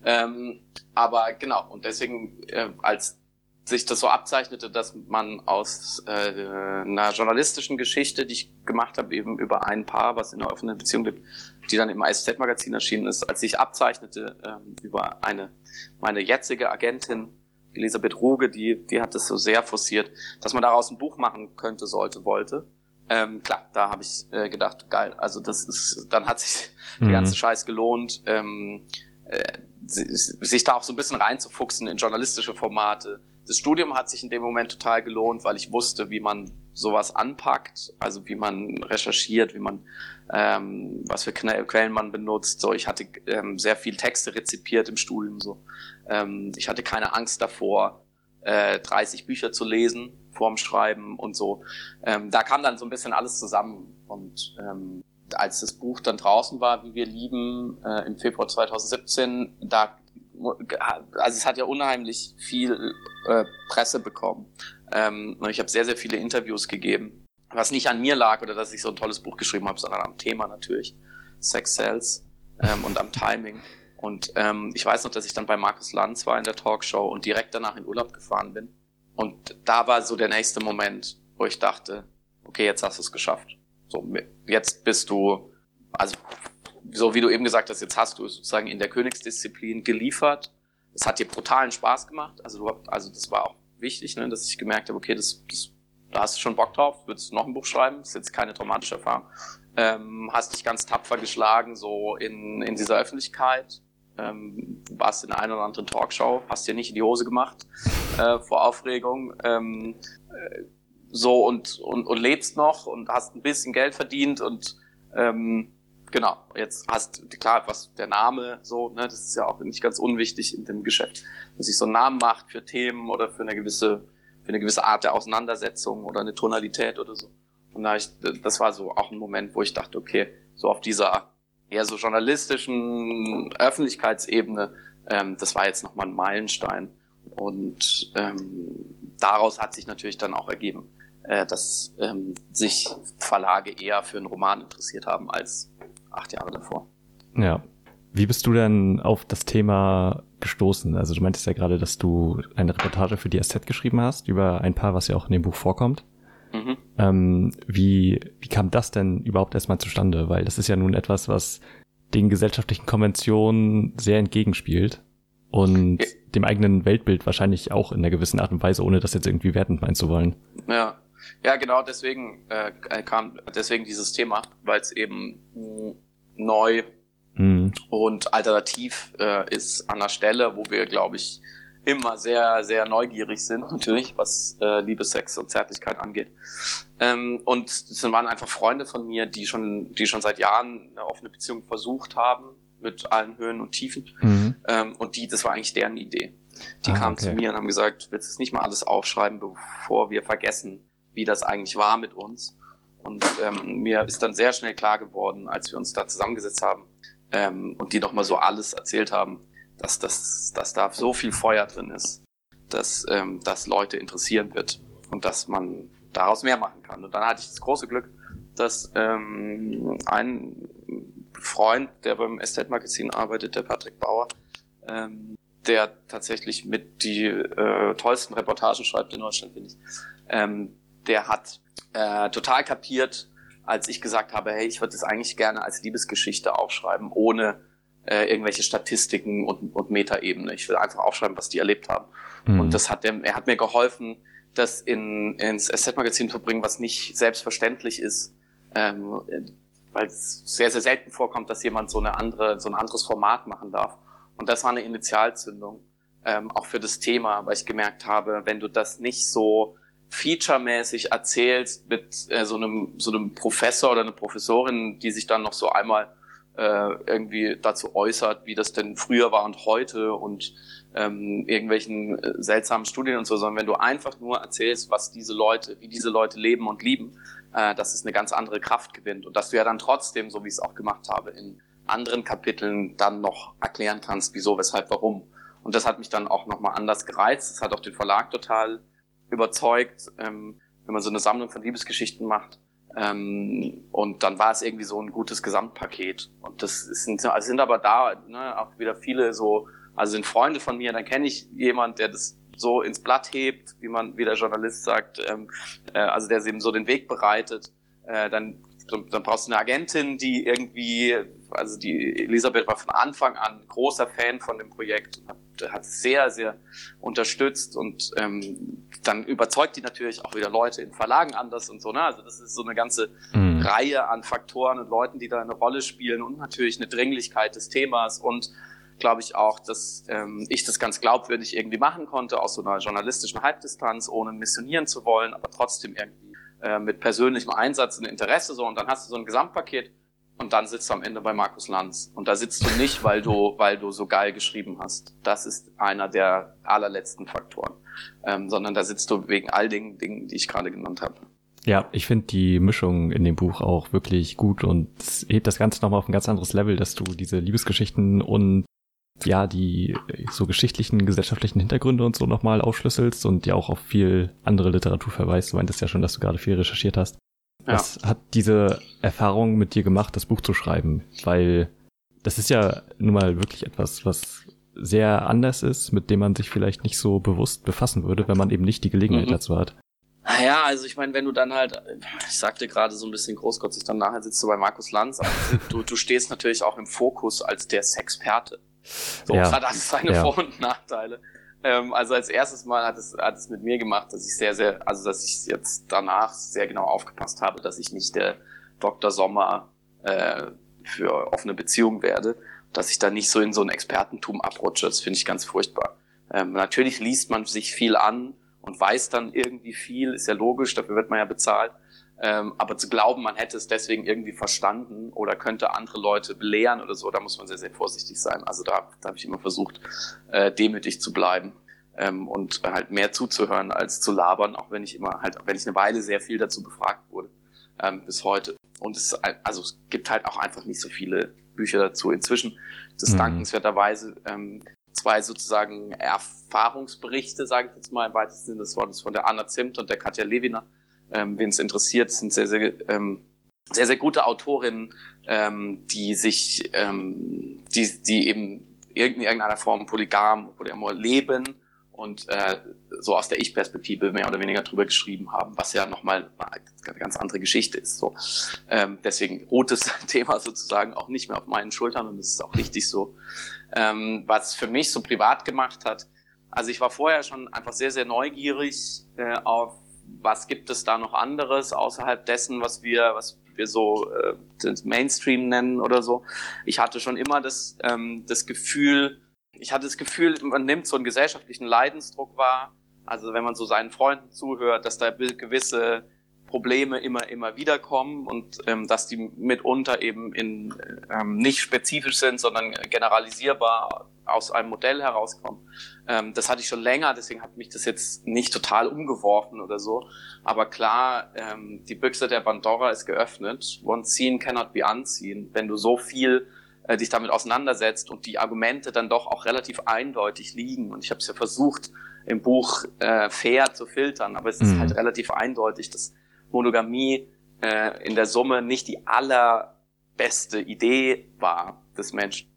Ähm, aber genau, und deswegen äh, als sich das so abzeichnete, dass man aus äh, einer journalistischen Geschichte, die ich gemacht habe, eben über ein Paar, was in einer offenen Beziehung lebt, die dann im ISZ-Magazin erschienen ist, als sich abzeichnete ähm, über eine meine jetzige Agentin Elisabeth Ruge, die die hat das so sehr forciert, dass man daraus ein Buch machen könnte, sollte, wollte. Ähm, klar, da habe ich äh, gedacht, geil. Also das ist, dann hat sich mhm. der ganze Scheiß gelohnt, ähm, äh, sich da auch so ein bisschen reinzufuchsen in journalistische Formate das Studium hat sich in dem Moment total gelohnt, weil ich wusste, wie man sowas anpackt, also wie man recherchiert, wie man ähm, was für Quellen man benutzt. So, ich hatte ähm, sehr viel Texte rezipiert im Studium. So, ähm, ich hatte keine Angst davor, äh, 30 Bücher zu lesen vorm Schreiben und so. Ähm, da kam dann so ein bisschen alles zusammen und ähm, als das Buch dann draußen war, wie wir lieben, äh, im Februar 2017, da also es hat ja unheimlich viel äh, Presse bekommen. Ähm, ich habe sehr, sehr viele Interviews gegeben, was nicht an mir lag oder dass ich so ein tolles Buch geschrieben habe, sondern am Thema natürlich, Sex Cells ähm, und am Timing. Und ähm, ich weiß noch, dass ich dann bei Markus Lanz war in der Talkshow und direkt danach in Urlaub gefahren bin. Und da war so der nächste Moment, wo ich dachte, okay, jetzt hast du es geschafft. So, jetzt bist du, also so wie du eben gesagt hast, jetzt hast du sozusagen in der Königsdisziplin geliefert. Es hat dir brutalen Spaß gemacht. Also, du, also das war auch wichtig, ne, dass ich gemerkt habe, okay, das, das, da hast du schon Bock drauf, würdest du noch ein Buch schreiben, ist jetzt keine traumatische Erfahrung. Ähm, hast dich ganz tapfer geschlagen, so in, in dieser Öffentlichkeit. Ähm, warst in einer oder anderen Talkshow, hast dir nicht in die Hose gemacht äh, vor Aufregung. Ähm, äh, so und, und, und lebst noch und hast ein bisschen Geld verdient und ähm, genau, jetzt hast klar, was der Name so, ne, das ist ja auch nicht ganz unwichtig in dem Geschäft, dass sich so einen Namen macht für Themen oder für eine gewisse, für eine gewisse Art der Auseinandersetzung oder eine Tonalität oder so. Und da ich, das war so auch ein Moment, wo ich dachte, okay, so auf dieser eher so journalistischen Öffentlichkeitsebene, ähm, das war jetzt nochmal ein Meilenstein. Und ähm, daraus hat sich natürlich dann auch ergeben, äh, dass ähm, sich Verlage eher für einen Roman interessiert haben als acht Jahre davor. Ja. Wie bist du denn auf das Thema gestoßen? Also du meintest ja gerade, dass du eine Reportage für die SZ geschrieben hast über ein Paar, was ja auch in dem Buch vorkommt. Mhm. Ähm, wie, wie kam das denn überhaupt erstmal zustande? Weil das ist ja nun etwas, was den gesellschaftlichen Konventionen sehr entgegenspielt und ja. dem eigenen Weltbild wahrscheinlich auch in einer gewissen Art und Weise, ohne das jetzt irgendwie wertend meinen zu wollen. Ja, ja, genau deswegen äh, kam deswegen dieses Thema, weil es eben neu mhm. und alternativ äh, ist an der Stelle, wo wir, glaube ich, immer sehr, sehr neugierig sind, natürlich, was äh, Liebe, Sex und Zärtlichkeit angeht. Ähm, und es waren einfach Freunde von mir, die schon, die schon seit Jahren eine offene Beziehung versucht haben, mit allen Höhen und Tiefen. Mhm. Ähm, und die, das war eigentlich deren Idee. Die ah, kamen okay. zu mir und haben gesagt, willst du es nicht mal alles aufschreiben, bevor wir vergessen, wie das eigentlich war mit uns? Und ähm, mir ist dann sehr schnell klar geworden, als wir uns da zusammengesetzt haben ähm, und die nochmal so alles erzählt haben, dass, das, dass da so viel Feuer drin ist, dass ähm, das Leute interessieren wird und dass man daraus mehr machen kann. Und dann hatte ich das große Glück, dass ähm, ein Freund, der beim Estate Magazin arbeitet, der Patrick Bauer, ähm, der tatsächlich mit die äh, tollsten Reportagen schreibt in Deutschland, finde ich. Ähm, der hat äh, total kapiert, als ich gesagt habe, hey, ich würde das eigentlich gerne als Liebesgeschichte aufschreiben, ohne äh, irgendwelche Statistiken und, und Metaebene. Ich will einfach aufschreiben, was die erlebt haben. Mhm. Und das hat er, er hat mir geholfen, das in, ins Asset-Magazin zu bringen, was nicht selbstverständlich ist, ähm, weil es sehr, sehr selten vorkommt, dass jemand so eine andere, so ein anderes Format machen darf. Und das war eine Initialzündung, ähm, auch für das Thema, weil ich gemerkt habe, wenn du das nicht so featuremäßig erzählst mit äh, so einem so einem Professor oder einer Professorin, die sich dann noch so einmal äh, irgendwie dazu äußert, wie das denn früher war und heute und ähm, irgendwelchen äh, seltsamen Studien und so, sondern wenn du einfach nur erzählst, was diese Leute, wie diese Leute leben und lieben, äh, dass es eine ganz andere Kraft gewinnt und dass du ja dann trotzdem, so wie ich es auch gemacht habe, in anderen Kapiteln dann noch erklären kannst, wieso, weshalb, warum. Und das hat mich dann auch nochmal anders gereizt. Das hat auch den Verlag total überzeugt, ähm, wenn man so eine Sammlung von Liebesgeschichten macht. Ähm, und dann war es irgendwie so ein gutes Gesamtpaket. Und das sind, also sind aber da ne, auch wieder viele so, also sind Freunde von mir, dann kenne ich jemand, der das so ins Blatt hebt, wie man, wie der Journalist sagt, ähm, äh, also der eben so den Weg bereitet. Äh, dann dann brauchst du eine Agentin, die irgendwie, also die Elisabeth war von Anfang an großer Fan von dem Projekt und hat, hat sehr, sehr unterstützt und ähm, dann überzeugt die natürlich auch wieder Leute in Verlagen anders und so. Ne? Also das ist so eine ganze mhm. Reihe an Faktoren und Leuten, die da eine Rolle spielen und natürlich eine Dringlichkeit des Themas und glaube ich auch, dass ähm, ich das ganz glaubwürdig irgendwie machen konnte, aus so einer journalistischen Halbdistanz, ohne missionieren zu wollen, aber trotzdem irgendwie äh, mit persönlichem Einsatz und Interesse so und dann hast du so ein Gesamtpaket und dann sitzt du am Ende bei Markus Lanz und da sitzt du nicht, weil du weil du so geil geschrieben hast. Das ist einer der allerletzten Faktoren, ähm, sondern da sitzt du wegen all den Dingen, die ich gerade genannt habe. Ja, ich finde die Mischung in dem Buch auch wirklich gut und hebt das Ganze nochmal auf ein ganz anderes Level, dass du diese Liebesgeschichten und ja, die so geschichtlichen, gesellschaftlichen Hintergründe und so nochmal aufschlüsselst und ja auch auf viel andere Literatur verweist. Du meintest ja schon, dass du gerade viel recherchiert hast. Ja. Was hat diese Erfahrung mit dir gemacht, das Buch zu schreiben? Weil das ist ja nun mal wirklich etwas, was sehr anders ist, mit dem man sich vielleicht nicht so bewusst befassen würde, wenn man eben nicht die Gelegenheit mhm. dazu hat. Ja, also ich meine, wenn du dann halt, ich sagte gerade so ein bisschen großkotzig, dann nachher sitzt du bei Markus Lanz, aber du, du stehst natürlich auch im Fokus als der Sexperte. So, ja. hat alles seine ja. Vor- und Nachteile. Ähm, also als erstes Mal hat es, hat es mit mir gemacht, dass ich sehr, sehr, also dass ich jetzt danach sehr genau aufgepasst habe, dass ich nicht der Dr. Sommer äh, für offene Beziehungen werde, dass ich da nicht so in so ein Expertentum abrutsche. Das finde ich ganz furchtbar. Ähm, natürlich liest man sich viel an und weiß dann irgendwie viel, ist ja logisch, dafür wird man ja bezahlt. Ähm, aber zu glauben, man hätte es deswegen irgendwie verstanden oder könnte andere Leute belehren oder so, da muss man sehr, sehr vorsichtig sein. Also da, da habe ich immer versucht, äh, demütig zu bleiben ähm, und halt mehr zuzuhören als zu labern, auch wenn ich immer halt, wenn ich eine Weile sehr viel dazu befragt wurde, ähm, bis heute. Und es, also es gibt halt auch einfach nicht so viele Bücher dazu. Inzwischen, das mhm. dankenswerterweise, ähm, zwei sozusagen Erfahrungsberichte, sage ich jetzt mal im weitesten Sinne des Wortes, von der Anna Zimt und der Katja Lewiner ähm, wen es interessiert, sind sehr, sehr, ähm, sehr, sehr gute Autorinnen, ähm, die sich, ähm, die, die eben in irgendeiner Form polygam oder immer leben und äh, so aus der Ich-Perspektive mehr oder weniger drüber geschrieben haben, was ja nochmal eine ganz andere Geschichte ist. So. Ähm, deswegen ruht das Thema sozusagen auch nicht mehr auf meinen Schultern und das ist auch richtig so. Ähm, was für mich so privat gemacht hat, also ich war vorher schon einfach sehr, sehr neugierig äh, auf was gibt es da noch anderes außerhalb dessen, was wir, was wir so äh, Mainstream nennen oder so. Ich hatte schon immer das, ähm, das Gefühl, ich hatte das Gefühl, man nimmt so einen gesellschaftlichen Leidensdruck wahr. Also wenn man so seinen Freunden zuhört, dass da gewisse Probleme immer, immer wieder kommen und ähm, dass die mitunter eben in, ähm, nicht spezifisch sind, sondern generalisierbar aus einem Modell herauskommen. Ähm, das hatte ich schon länger, deswegen hat mich das jetzt nicht total umgeworfen oder so. Aber klar, ähm, die Büchse der Pandora ist geöffnet. One seen cannot be unseen. Wenn du so viel äh, dich damit auseinandersetzt und die Argumente dann doch auch relativ eindeutig liegen. Und ich habe es ja versucht, im Buch äh, fair zu filtern, aber es ist mhm. halt relativ eindeutig, dass Monogamie äh, in der Summe nicht die aller beste Idee war des Menschen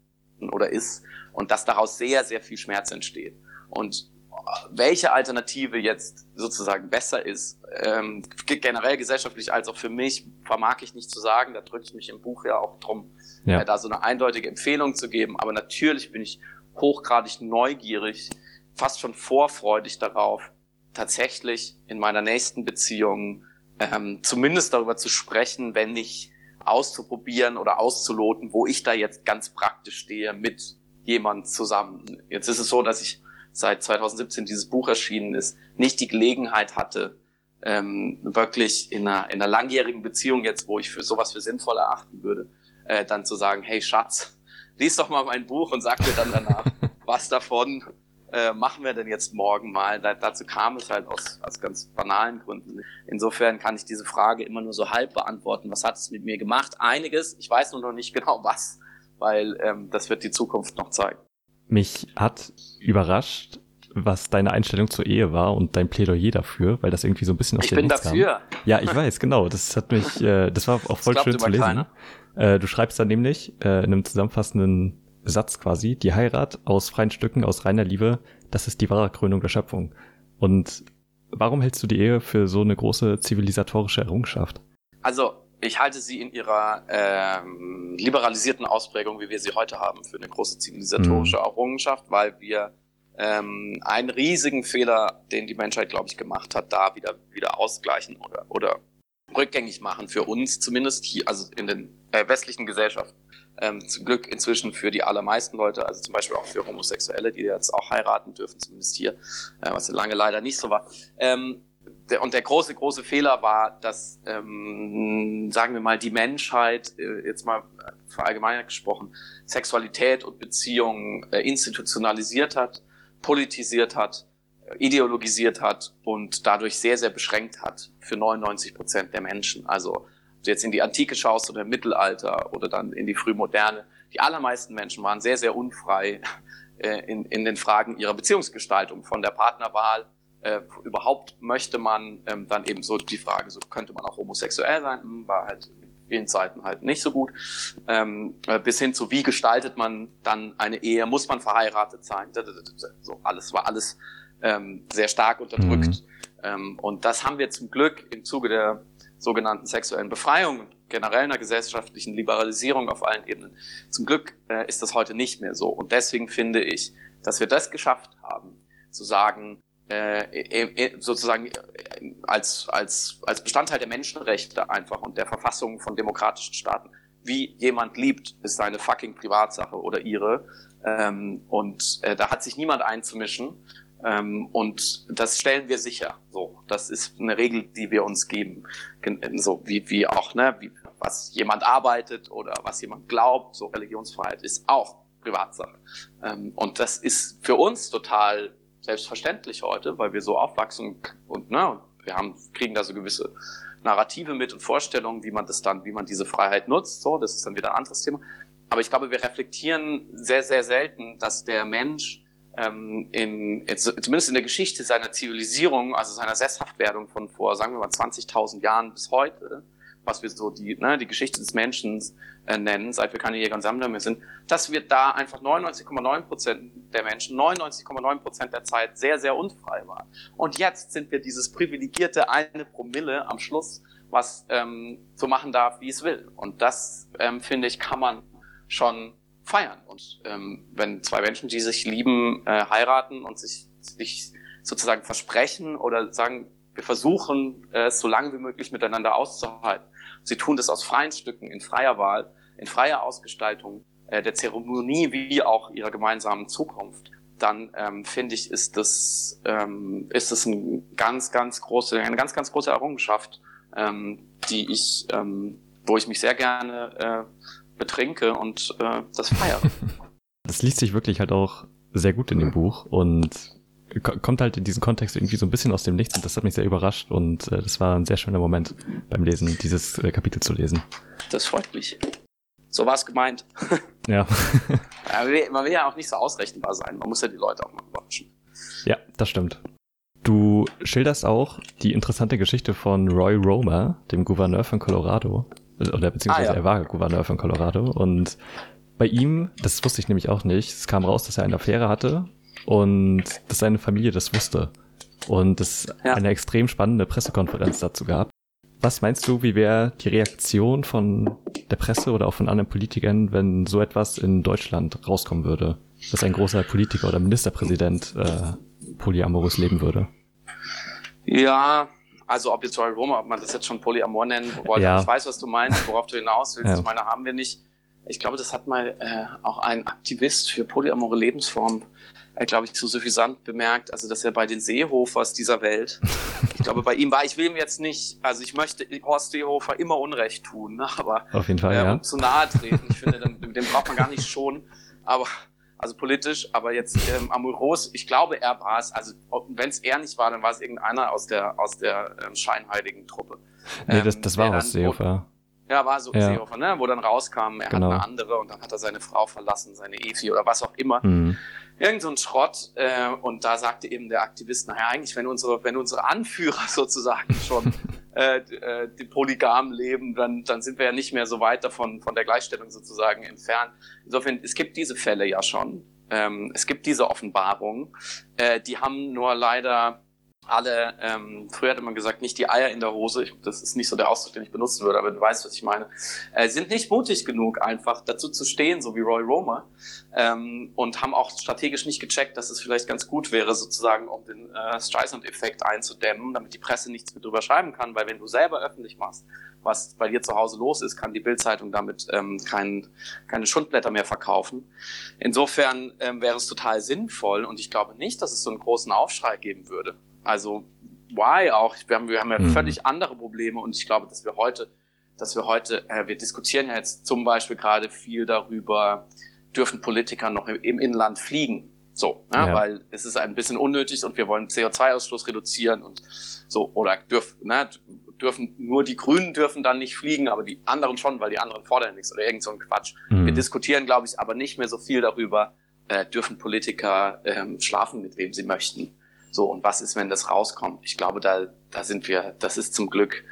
oder ist und dass daraus sehr, sehr viel Schmerz entsteht. Und welche Alternative jetzt sozusagen besser ist, ähm, generell gesellschaftlich als auch für mich, vermag ich nicht zu sagen. Da drücke ich mich im Buch ja auch drum, ja. Äh, da so eine eindeutige Empfehlung zu geben. Aber natürlich bin ich hochgradig neugierig, fast schon vorfreudig darauf, tatsächlich in meiner nächsten Beziehung ähm, zumindest darüber zu sprechen, wenn nicht auszuprobieren oder auszuloten, wo ich da jetzt ganz praktisch stehe mit jemand zusammen. Jetzt ist es so, dass ich seit 2017 dieses Buch erschienen ist, nicht die Gelegenheit hatte, ähm, wirklich in einer, in einer langjährigen Beziehung jetzt, wo ich für sowas für sinnvoll erachten würde, äh, dann zu sagen, hey Schatz, lies doch mal mein Buch und sag mir dann danach, was davon äh, machen wir denn jetzt morgen mal? Da, dazu kam es halt aus, aus ganz banalen Gründen. Insofern kann ich diese Frage immer nur so halb beantworten. Was hat es mit mir gemacht? Einiges. Ich weiß nur noch nicht genau was, weil ähm, das wird die Zukunft noch zeigen. Mich hat überrascht, was deine Einstellung zur Ehe war und dein Plädoyer dafür, weil das irgendwie so ein bisschen aus ich der bin dafür. Kam. Ja, ich weiß, genau. Das hat mich, äh, das war auch voll schön zu lesen. Äh, du schreibst da nämlich äh, in einem zusammenfassenden Satz quasi, die Heirat aus freien Stücken, aus reiner Liebe, das ist die wahre Krönung der Schöpfung. Und warum hältst du die Ehe für so eine große zivilisatorische Errungenschaft? Also, ich halte sie in ihrer ähm, liberalisierten Ausprägung, wie wir sie heute haben, für eine große zivilisatorische mhm. Errungenschaft, weil wir ähm, einen riesigen Fehler, den die Menschheit, glaube ich, gemacht hat, da wieder, wieder ausgleichen oder, oder rückgängig machen für uns, zumindest hier, also in den äh, westlichen Gesellschaften. Ähm, zum Glück inzwischen für die allermeisten Leute, also zum Beispiel auch für Homosexuelle, die jetzt auch heiraten dürfen, zumindest hier, äh, was lange leider nicht so war. Ähm, und der große, große Fehler war, dass, ähm, sagen wir mal, die Menschheit, äh, jetzt mal verallgemeinert gesprochen, Sexualität und Beziehungen äh, institutionalisiert hat, politisiert hat, ideologisiert hat und dadurch sehr, sehr beschränkt hat für 99 Prozent der Menschen. Also du jetzt in die Antike schaust oder im Mittelalter oder dann in die Frühmoderne, die allermeisten Menschen waren sehr, sehr unfrei äh, in, in den Fragen ihrer Beziehungsgestaltung, von der Partnerwahl. Äh, überhaupt möchte man ähm, dann eben so die Frage, so könnte man auch homosexuell sein, hm, war halt in vielen Zeiten halt nicht so gut, ähm, äh, bis hin zu wie gestaltet man dann eine Ehe, muss man verheiratet sein, so alles war alles ähm, sehr stark unterdrückt. Mhm. Ähm, und das haben wir zum Glück im Zuge der sogenannten sexuellen Befreiung, generell einer gesellschaftlichen Liberalisierung auf allen Ebenen. Zum Glück äh, ist das heute nicht mehr so. Und deswegen finde ich, dass wir das geschafft haben, zu sagen, äh, äh, äh sozusagen äh, als, als, als Bestandteil der Menschenrechte einfach und der Verfassung von demokratischen Staaten, wie jemand liebt, ist seine fucking Privatsache oder ihre. Ähm, und äh, da hat sich niemand einzumischen. Ähm, und das stellen wir sicher. So, das ist eine Regel, die wir uns geben. So wie, wie auch, ne, wie, was jemand arbeitet oder was jemand glaubt. So Religionsfreiheit ist auch Privatsache. Ähm, und das ist für uns total selbstverständlich heute, weil wir so aufwachsen und ne, wir haben, kriegen da so gewisse Narrative mit und Vorstellungen, wie man das dann, wie man diese Freiheit nutzt. So, das ist dann wieder ein anderes Thema. Aber ich glaube, wir reflektieren sehr, sehr selten, dass der Mensch ähm, in, zumindest in der Geschichte seiner Zivilisierung, also seiner Sesshaftwerdung von vor, sagen wir mal, 20.000 Jahren bis heute, was wir so die, ne, die Geschichte des Menschen nennen, seit wir keine Jäger und Sammler mehr sind, dass wir da einfach 99,9 Prozent der Menschen 99,9 Prozent der Zeit sehr, sehr unfrei waren. Und jetzt sind wir dieses privilegierte eine Promille am Schluss, was ähm, so machen darf, wie es will. Und das, ähm, finde ich, kann man schon feiern. Und ähm, wenn zwei Menschen, die sich lieben, äh, heiraten und sich, sich sozusagen versprechen oder sagen, wir versuchen äh, es so lange wie möglich miteinander auszuhalten. Sie tun das aus freien Stücken, in freier Wahl, in freier Ausgestaltung äh, der Zeremonie wie auch ihrer gemeinsamen Zukunft. Dann ähm, finde ich, ist das ähm, ist das ein ganz ganz große eine ganz ganz große Errungenschaft, ähm, die ich ähm, wo ich mich sehr gerne äh, betrinke und äh, das feiere. Das liest sich wirklich halt auch sehr gut in dem Buch und kommt halt in diesen Kontext irgendwie so ein bisschen aus dem Nichts und das hat mich sehr überrascht und äh, das war ein sehr schöner Moment beim Lesen, dieses äh, Kapitel zu lesen. Das freut mich. So war es gemeint. Ja. man, will, ja auch nicht so ausrechenbar sein. Man muss ja die Leute auch mal überraschen. Ja, das stimmt. Du schilderst auch die interessante Geschichte von Roy Romer, dem Gouverneur von Colorado, oder beziehungsweise ah, ja. er war Gouverneur von Colorado und bei ihm, das wusste ich nämlich auch nicht, es kam raus, dass er eine Affäre hatte und dass seine Familie das wusste und es ja. eine extrem spannende Pressekonferenz dazu gab. Was meinst du, wie wäre die Reaktion von der Presse oder auch von anderen Politikern, wenn so etwas in Deutschland rauskommen würde, dass ein großer Politiker oder Ministerpräsident äh, polyamorös leben würde? Ja, also ob jetzt Roy Roma, ob man das jetzt schon Polyamor nennen wollte, ja. ich weiß, was du meinst, worauf du hinaus willst. Ja. Ich meine, haben wir nicht. Ich glaube, das hat mal äh, auch ein Aktivist für polyamore Lebensformen, äh, glaube ich, so suffisant bemerkt, also dass er bei den Seehofers dieser Welt, ich glaube, bei ihm war, ich will ihm jetzt nicht, also ich möchte Horst Seehofer immer Unrecht tun, ne, aber auf jeden Fall, äh, ja. zu nahe treten. Ich finde, den, den braucht man gar nicht schon, aber also politisch, aber jetzt ähm, amoros, ich glaube, er war es, also wenn es er nicht war, dann war es irgendeiner aus der aus der ähm, scheinheiligen Truppe. Nee, das, das war aus Seehofer. Ja, war so ja. Seehofer, ne? wo dann rauskam, er genau. hat eine andere und dann hat er seine Frau verlassen, seine Efi oder was auch immer. Mhm. Irgend so ein Schrott. Äh, und da sagte eben der Aktivist, naja, eigentlich, wenn unsere, wenn unsere Anführer sozusagen schon äh, äh, die polygam leben, dann, dann sind wir ja nicht mehr so weit davon, von der Gleichstellung sozusagen entfernt. Insofern, es gibt diese Fälle ja schon. Ähm, es gibt diese Offenbarungen. Äh, die haben nur leider alle, ähm, früher hatte man gesagt, nicht die Eier in der Hose, ich, das ist nicht so der Ausdruck, den ich benutzen würde, aber du weißt, was ich meine, äh, sind nicht mutig genug, einfach dazu zu stehen, so wie Roy Romer, ähm, und haben auch strategisch nicht gecheckt, dass es vielleicht ganz gut wäre, sozusagen, um den äh, Streisand-Effekt einzudämmen, damit die Presse nichts mehr drüber schreiben kann, weil wenn du selber öffentlich machst, was bei dir zu Hause los ist, kann die Bildzeitung damit ähm, kein, keine Schundblätter mehr verkaufen. Insofern ähm, wäre es total sinnvoll und ich glaube nicht, dass es so einen großen Aufschrei geben würde. Also why auch? Wir haben, wir haben ja mhm. völlig andere Probleme und ich glaube, dass wir heute, dass wir heute, äh, wir diskutieren ja jetzt zum Beispiel gerade viel darüber, dürfen Politiker noch im Inland fliegen? So, ja, ja. weil es ist ein bisschen unnötig und wir wollen CO2-Ausstoß reduzieren und so, oder dürfen, ne, dürfen, nur die Grünen dürfen dann nicht fliegen, aber die anderen schon, weil die anderen fordern nichts oder irgend so ein Quatsch. Mhm. Wir diskutieren, glaube ich, aber nicht mehr so viel darüber, äh, dürfen Politiker ähm, schlafen, mit wem sie möchten. So, und was ist, wenn das rauskommt? Ich glaube, da, da sind wir, das ist zum Glück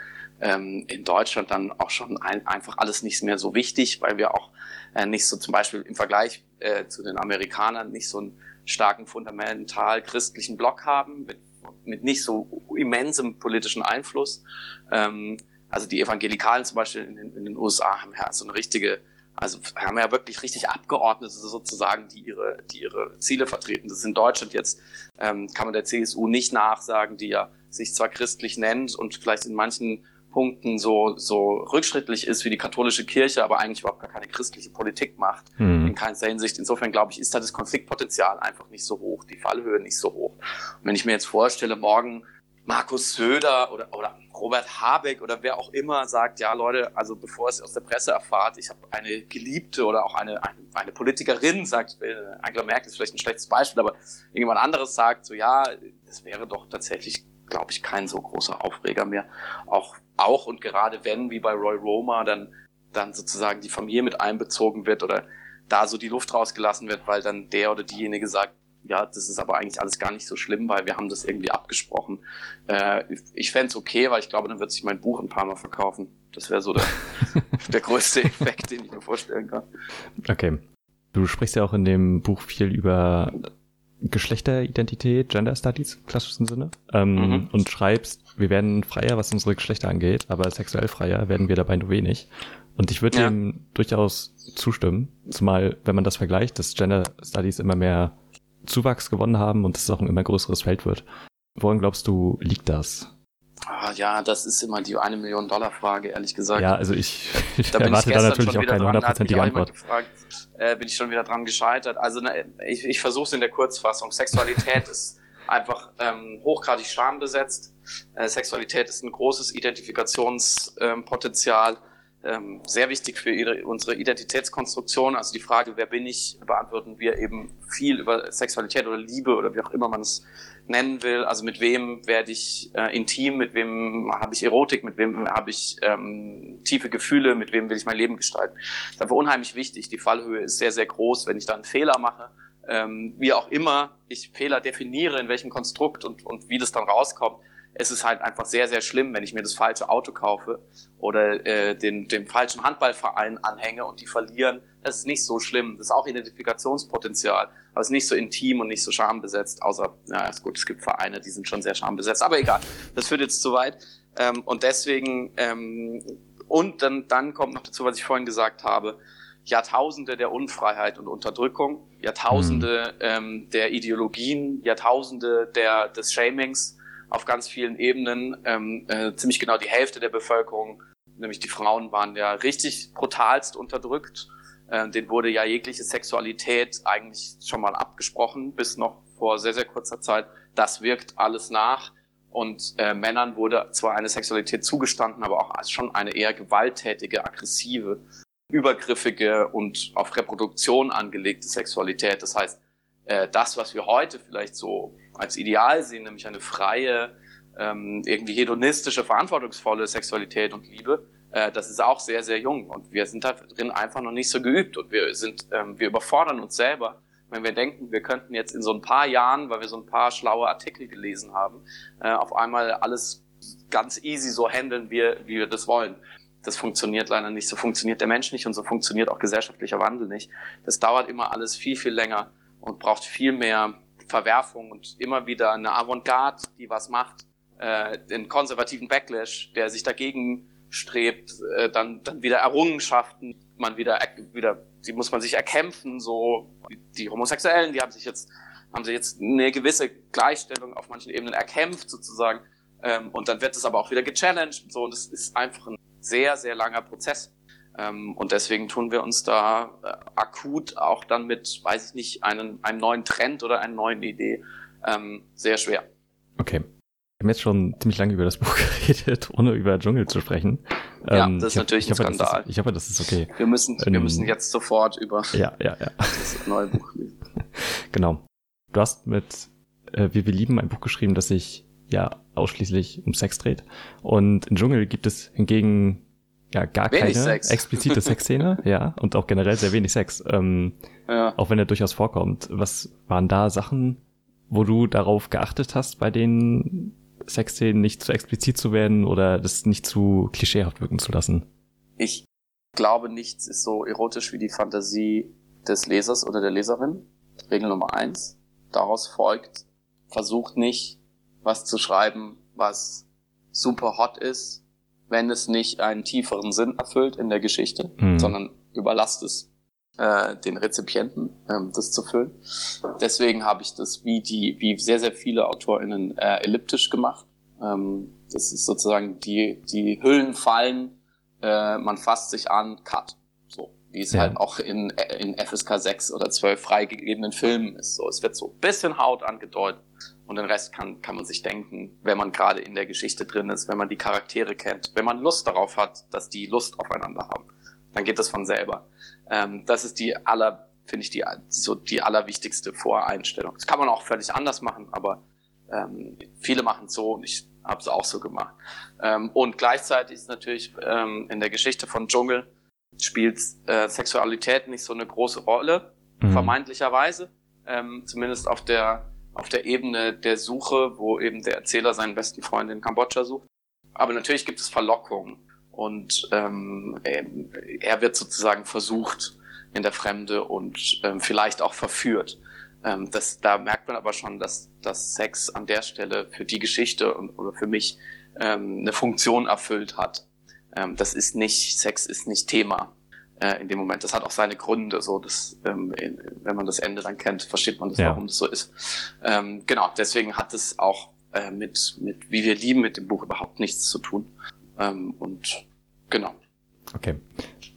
ähm, in Deutschland dann auch schon ein, einfach alles nicht mehr so wichtig, weil wir auch äh, nicht so zum Beispiel im Vergleich äh, zu den Amerikanern nicht so einen starken fundamental christlichen Block haben, mit, mit nicht so immensem politischen Einfluss. Ähm, also die Evangelikalen zum Beispiel in den, in den USA haben ja so eine richtige also haben ja wirklich richtig Abgeordnete sozusagen, die ihre, die ihre Ziele vertreten. Das ist in Deutschland jetzt, ähm, kann man der CSU nicht nachsagen, die ja sich zwar christlich nennt und vielleicht in manchen Punkten so, so rückschrittlich ist wie die katholische Kirche, aber eigentlich überhaupt gar keine christliche Politik macht, mhm. in keinster Hinsicht. Insofern glaube ich, ist da das Konfliktpotenzial einfach nicht so hoch, die Fallhöhe nicht so hoch. Und wenn ich mir jetzt vorstelle, morgen Markus Söder oder, oder Robert Habeck oder wer auch immer sagt, ja Leute, also bevor es aus der Presse erfahrt, ich habe eine Geliebte oder auch eine, eine, eine Politikerin, sagt äh, Angela Merkel ist vielleicht ein schlechtes Beispiel, aber irgendjemand anderes sagt so, ja, das wäre doch tatsächlich, glaube ich, kein so großer Aufreger mehr. Auch, auch und gerade wenn, wie bei Roy Roma, dann, dann sozusagen die Familie mit einbezogen wird oder da so die Luft rausgelassen wird, weil dann der oder diejenige sagt, ja, das ist aber eigentlich alles gar nicht so schlimm, weil wir haben das irgendwie abgesprochen. Äh, ich fände okay, weil ich glaube, dann wird sich mein Buch ein paar Mal verkaufen. Das wäre so der, der größte Effekt, den ich mir vorstellen kann. Okay. Du sprichst ja auch in dem Buch viel über Geschlechteridentität, Gender Studies im klassischen Sinne ähm, mhm. und schreibst, wir werden freier, was unsere Geschlechter angeht, aber sexuell freier werden wir dabei nur wenig. Und ich würde ja. dem durchaus zustimmen, zumal wenn man das vergleicht, dass Gender Studies immer mehr Zuwachs gewonnen haben und es auch ein immer größeres Feld wird. Woran glaubst du, liegt das? Ah, ja, das ist immer die eine Million Dollar Frage, ehrlich gesagt. Ja, also ich, ich da erwarte da natürlich auch keine hundertprozentige Antwort. Gefragt, äh, bin ich schon wieder dran gescheitert. Also ne, ich, ich versuche es in der Kurzfassung. Sexualität ist einfach ähm, hochgradig schambesetzt. Äh, Sexualität ist ein großes Identifikationspotenzial. Ähm, ähm, sehr wichtig für ihre, unsere Identitätskonstruktion. Also die Frage, wer bin ich, beantworten wir eben viel über Sexualität oder Liebe oder wie auch immer man es nennen will. Also mit wem werde ich äh, intim, mit wem habe ich Erotik, mit wem habe ich ähm, tiefe Gefühle, mit wem will ich mein Leben gestalten. Das ist einfach unheimlich wichtig. Die Fallhöhe ist sehr, sehr groß. Wenn ich da einen Fehler mache, ähm, wie auch immer ich Fehler definiere, in welchem Konstrukt und, und wie das dann rauskommt, es ist halt einfach sehr, sehr schlimm, wenn ich mir das falsche Auto kaufe oder äh, den, dem falschen Handballverein anhänge und die verlieren. Das ist nicht so schlimm. Das ist auch Identifikationspotenzial, aber es ist nicht so intim und nicht so schambesetzt, außer, ja, ist gut, es gibt Vereine, die sind schon sehr schambesetzt, aber egal, das führt jetzt zu weit. Ähm, und deswegen, ähm, und dann, dann kommt noch dazu, was ich vorhin gesagt habe, Jahrtausende der Unfreiheit und Unterdrückung, Jahrtausende mhm. ähm, der Ideologien, Jahrtausende der, des Shamings, auf ganz vielen Ebenen. Ähm, äh, ziemlich genau die Hälfte der Bevölkerung, nämlich die Frauen, waren ja richtig brutalst unterdrückt. Äh, denen wurde ja jegliche Sexualität eigentlich schon mal abgesprochen, bis noch vor sehr, sehr kurzer Zeit. Das wirkt alles nach. Und äh, Männern wurde zwar eine Sexualität zugestanden, aber auch schon eine eher gewalttätige, aggressive, übergriffige und auf Reproduktion angelegte Sexualität. Das heißt, äh, das, was wir heute vielleicht so als Ideal sehen, nämlich eine freie, ähm, irgendwie hedonistische, verantwortungsvolle Sexualität und Liebe, äh, das ist auch sehr, sehr jung und wir sind da drin einfach noch nicht so geübt und wir sind, ähm, wir überfordern uns selber, wenn wir denken, wir könnten jetzt in so ein paar Jahren, weil wir so ein paar schlaue Artikel gelesen haben, äh, auf einmal alles ganz easy so handeln, wie, wie wir das wollen. Das funktioniert leider nicht. So funktioniert der Mensch nicht und so funktioniert auch gesellschaftlicher Wandel nicht. Das dauert immer alles viel, viel länger und braucht viel mehr Verwerfung und immer wieder eine Avantgarde, die was macht, äh, den konservativen Backlash, der sich dagegen strebt, äh, dann, dann wieder Errungenschaften, man wieder, wieder, die muss man sich erkämpfen, so, die Homosexuellen, die haben sich jetzt, haben sie jetzt eine gewisse Gleichstellung auf manchen Ebenen erkämpft, sozusagen, ähm, und dann wird es aber auch wieder gechallenged, so, und es ist einfach ein sehr, sehr langer Prozess. Ähm, und deswegen tun wir uns da äh, akut auch dann mit, weiß ich nicht, einem, einem neuen Trend oder einer neuen Idee ähm, sehr schwer. Okay. Wir haben jetzt schon ziemlich lange über das Buch geredet, ohne über Dschungel zu sprechen. Ja, ähm, das ist natürlich ein hoffe, Skandal. Ist, ich hoffe, das ist okay. Wir müssen, ähm, wir müssen jetzt sofort über ja, ja, ja. das neue Buch lesen. genau. Du hast mit äh, Wir, wir lieben ein Buch geschrieben, das sich ja ausschließlich um Sex dreht. Und in Dschungel gibt es hingegen ja gar wenig keine Sex. explizite Sexszene, ja, und auch generell sehr wenig Sex. Ähm, ja. Auch wenn er durchaus vorkommt. Was waren da Sachen, wo du darauf geachtet hast, bei den Sexszenen nicht zu explizit zu werden oder das nicht zu klischeehaft wirken zu lassen? Ich glaube, nichts ist so erotisch wie die Fantasie des Lesers oder der Leserin. Regel Nummer eins. Daraus folgt, versucht nicht, was zu schreiben, was super hot ist, wenn es nicht einen tieferen Sinn erfüllt in der Geschichte, mhm. sondern überlasst es äh, den Rezipienten, ähm, das zu füllen. Deswegen habe ich das wie die, wie sehr, sehr viele AutorInnen äh, elliptisch gemacht. Ähm, das ist sozusagen die, die Hüllen fallen, äh, man fasst sich an, Cut. Wie es ja. halt auch in, in FSK 6 oder 12 freigegebenen Filmen ist. So, es wird so ein bisschen Haut angedeutet und den Rest kann, kann man sich denken, wenn man gerade in der Geschichte drin ist, wenn man die Charaktere kennt, wenn man Lust darauf hat, dass die Lust aufeinander haben, dann geht das von selber. Ähm, das ist die aller, finde ich, die, so die allerwichtigste Voreinstellung. Das kann man auch völlig anders machen, aber ähm, viele machen es so und ich habe es auch so gemacht. Ähm, und gleichzeitig ist natürlich ähm, in der Geschichte von Dschungel spielt äh, Sexualität nicht so eine große Rolle, mhm. vermeintlicherweise, ähm, zumindest auf der auf der Ebene der Suche, wo eben der Erzähler seinen besten Freund in Kambodscha sucht. Aber natürlich gibt es Verlockungen und ähm, er wird sozusagen versucht in der Fremde und ähm, vielleicht auch verführt. Ähm, das, da merkt man aber schon, dass, dass Sex an der Stelle für die Geschichte und, oder für mich ähm, eine Funktion erfüllt hat. Ähm, das ist nicht, Sex ist nicht Thema äh, in dem Moment. Das hat auch seine Gründe, so dass, ähm, wenn man das Ende dann kennt, versteht man das, ja. warum das so ist. Ähm, genau, deswegen hat es auch äh, mit, mit Wie wir lieben mit dem Buch überhaupt nichts zu tun. Ähm, und genau. Okay.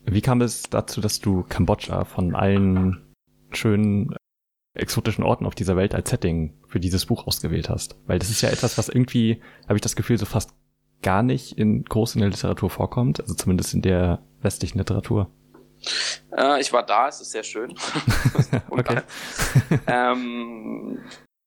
Wie kam es dazu, dass du Kambodscha von allen schönen exotischen Orten auf dieser Welt als Setting für dieses Buch ausgewählt hast? Weil das ist ja etwas, was irgendwie, habe ich das Gefühl, so fast gar nicht in groß in der Literatur vorkommt, also zumindest in der westlichen Literatur. Äh, ich war da, es ist sehr schön. okay. ähm,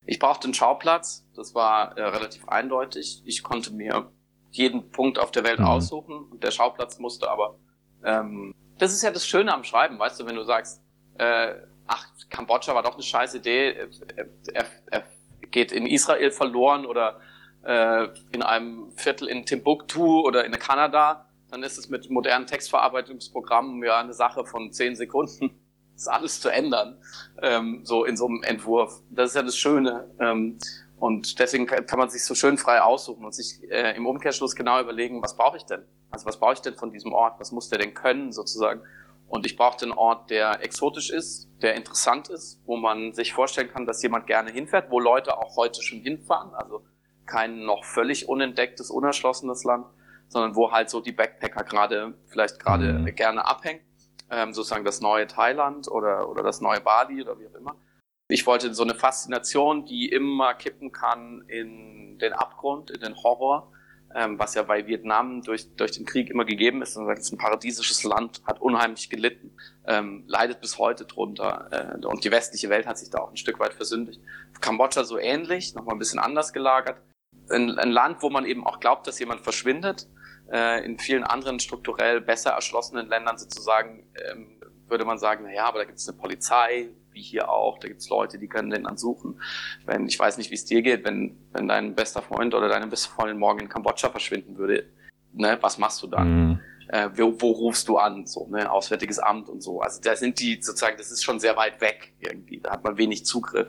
ich brauchte einen Schauplatz, das war äh, relativ eindeutig. Ich konnte mir jeden Punkt auf der Welt mhm. aussuchen und der Schauplatz musste aber. Ähm, das ist ja das Schöne am Schreiben, weißt du, wenn du sagst, äh, ach, Kambodscha war doch eine scheiß Idee, er, er, er geht in Israel verloren oder äh, in einem Viertel in Timbuktu oder in Kanada, dann ist es mit modernen Textverarbeitungsprogrammen ja eine Sache von zehn Sekunden, das alles zu ändern, ähm, so in so einem Entwurf. Das ist ja das Schöne. Ähm, und deswegen kann man sich so schön frei aussuchen und sich äh, im Umkehrschluss genau überlegen, was brauche ich denn? Also was brauche ich denn von diesem Ort? Was muss der denn können sozusagen? Und ich brauche den Ort, der exotisch ist, der interessant ist, wo man sich vorstellen kann, dass jemand gerne hinfährt, wo Leute auch heute schon hinfahren. Also kein noch völlig unentdecktes, unerschlossenes Land, sondern wo halt so die Backpacker gerade vielleicht gerade mhm. gerne abhängen. Ähm, sozusagen das neue Thailand oder, oder das neue Bali oder wie auch immer. Ich wollte so eine Faszination, die immer kippen kann in den Abgrund, in den Horror, ähm, was ja bei Vietnam durch, durch den Krieg immer gegeben ist. Und es ist ein paradiesisches Land, hat unheimlich gelitten, ähm, leidet bis heute drunter. Äh, und die westliche Welt hat sich da auch ein Stück weit versündigt. Kambodscha so ähnlich, nochmal ein bisschen anders gelagert. Ein, ein Land, wo man eben auch glaubt, dass jemand verschwindet. Äh, in vielen anderen strukturell besser erschlossenen Ländern sozusagen ähm, würde man sagen, na ja, aber da gibt es eine Polizei, wie hier auch. Da gibt's Leute, die können den dann suchen. Wenn, ich weiß nicht, wie es dir geht, wenn, wenn dein bester Freund oder deine beste Freundin morgen in Kambodscha verschwinden würde, ne, was machst du dann? Mhm. Äh, wo, wo rufst du an? So, ne, Auswärtiges Amt und so. Also da sind die sozusagen, das ist schon sehr weit weg irgendwie. Da hat man wenig Zugriff.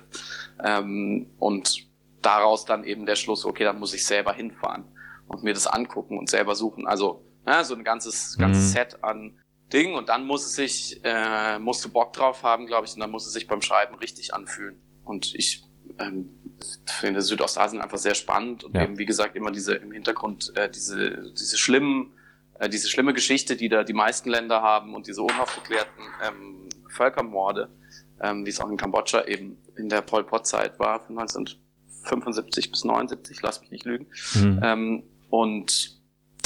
Ähm, und daraus dann eben der Schluss, okay, dann muss ich selber hinfahren und mir das angucken und selber suchen. Also ja, so ein ganzes, ganzes mhm. Set an Ding und dann muss es sich, äh, musst du Bock drauf haben, glaube ich, und dann muss es sich beim Schreiben richtig anfühlen. Und ich ähm, finde Südostasien einfach sehr spannend und ja. eben, wie gesagt, immer diese im Hintergrund äh, diese, diese schlimmen, äh, diese schlimme Geschichte, die da die meisten Länder haben und diese unaufgeklärten ähm, Völkermorde, ähm, wie es auch in Kambodscha eben in der Pol Pot-Zeit war, von 1975 bis 79, lass mich nicht lügen. Mhm. Ähm, und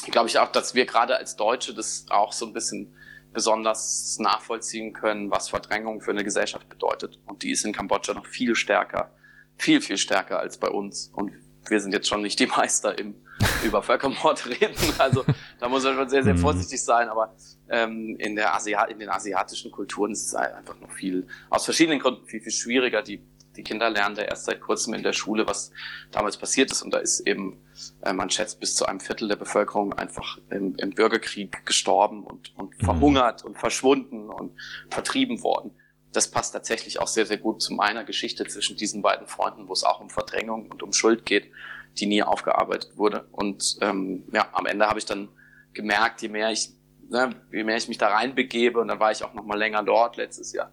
glaube ich auch, dass wir gerade als Deutsche das auch so ein bisschen besonders nachvollziehen können, was Verdrängung für eine Gesellschaft bedeutet. Und die ist in Kambodscha noch viel stärker, viel, viel stärker als bei uns. Und wir sind jetzt schon nicht die Meister im über Völkermord reden. Also da muss man schon sehr, sehr mhm. vorsichtig sein. Aber ähm, in, der Asia in den asiatischen Kulturen ist es einfach noch viel, aus verschiedenen Gründen viel, viel schwieriger, die die Kinder lernen da erst seit kurzem in der Schule, was damals passiert ist. Und da ist eben, äh, man schätzt, bis zu einem Viertel der Bevölkerung einfach im, im Bürgerkrieg gestorben und, und mhm. verhungert und verschwunden und vertrieben worden. Das passt tatsächlich auch sehr, sehr gut zu meiner Geschichte zwischen diesen beiden Freunden, wo es auch um Verdrängung und um Schuld geht, die nie aufgearbeitet wurde. Und ähm, ja, am Ende habe ich dann gemerkt, je mehr ich, ne, je mehr ich mich da reinbegebe, und dann war ich auch noch mal länger dort letztes Jahr,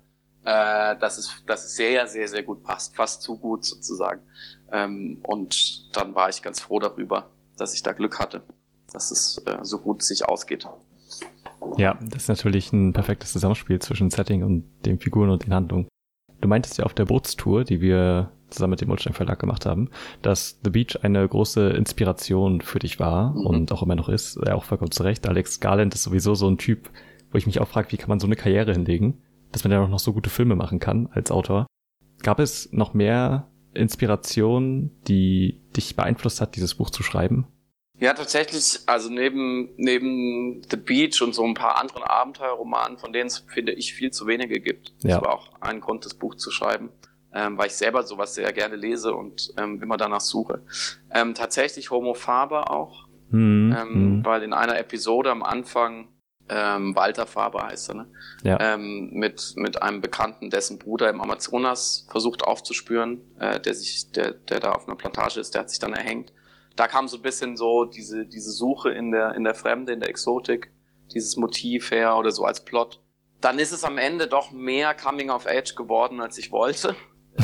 äh, dass, es, dass es sehr, sehr, sehr gut passt, fast zu gut sozusagen. Ähm, und dann war ich ganz froh darüber, dass ich da Glück hatte, dass es äh, so gut sich ausgeht. Ja, das ist natürlich ein perfektes Zusammenspiel zwischen Setting und den Figuren und den Handlungen. Du meintest ja auf der Bootstour, die wir zusammen mit dem Ulstein Verlag gemacht haben, dass The Beach eine große Inspiration für dich war mhm. und auch immer noch ist, ja, auch vollkommen zu Recht. Alex Garland ist sowieso so ein Typ, wo ich mich auch frage, wie kann man so eine Karriere hinlegen? Dass man ja auch noch so gute Filme machen kann als Autor. Gab es noch mehr Inspiration, die dich beeinflusst hat, dieses Buch zu schreiben? Ja, tatsächlich, also neben, neben The Beach und so ein paar anderen Abenteuerromanen, von denen es, finde ich, viel zu wenige gibt. Ja. Das war auch ein Grund, das Buch zu schreiben, ähm, weil ich selber sowas sehr gerne lese und ähm, immer danach suche. Ähm, tatsächlich Homo Faber auch, mhm. weil in einer Episode am Anfang ähm, Walter Faber heißt er, ne? Ja. Ähm, mit, mit einem Bekannten, dessen Bruder im Amazonas versucht aufzuspüren, äh, der sich, der, der da auf einer Plantage ist, der hat sich dann erhängt. Da kam so ein bisschen so diese, diese Suche in der, in der Fremde, in der Exotik, dieses Motiv her oder so als Plot. Dann ist es am Ende doch mehr Coming of Age geworden, als ich wollte.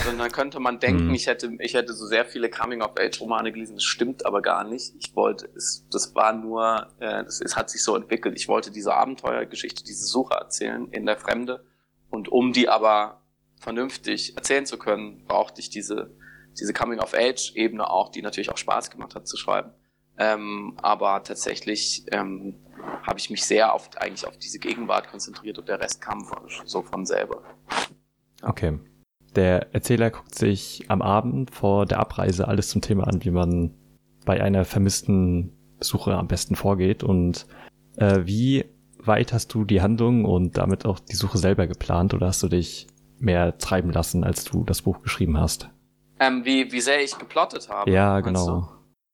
Und dann könnte man denken, mhm. ich hätte, ich hätte so sehr viele Coming-of-Age-Romane gelesen. Das stimmt aber gar nicht. Ich wollte, es, das war nur, äh, das, es hat sich so entwickelt. Ich wollte diese Abenteuergeschichte, diese Suche erzählen in der Fremde. Und um die aber vernünftig erzählen zu können, brauchte ich diese, diese Coming-of-Age-Ebene auch, die natürlich auch Spaß gemacht hat zu schreiben. Ähm, aber tatsächlich ähm, habe ich mich sehr auf eigentlich auf diese Gegenwart konzentriert und der Rest kam von, so von selber. Okay. Der Erzähler guckt sich am Abend vor der Abreise alles zum Thema an, wie man bei einer vermissten Suche am besten vorgeht und äh, wie weit hast du die Handlung und damit auch die Suche selber geplant oder hast du dich mehr treiben lassen, als du das Buch geschrieben hast? Ähm, wie, wie sehr ich geplottet habe. Ja, genau.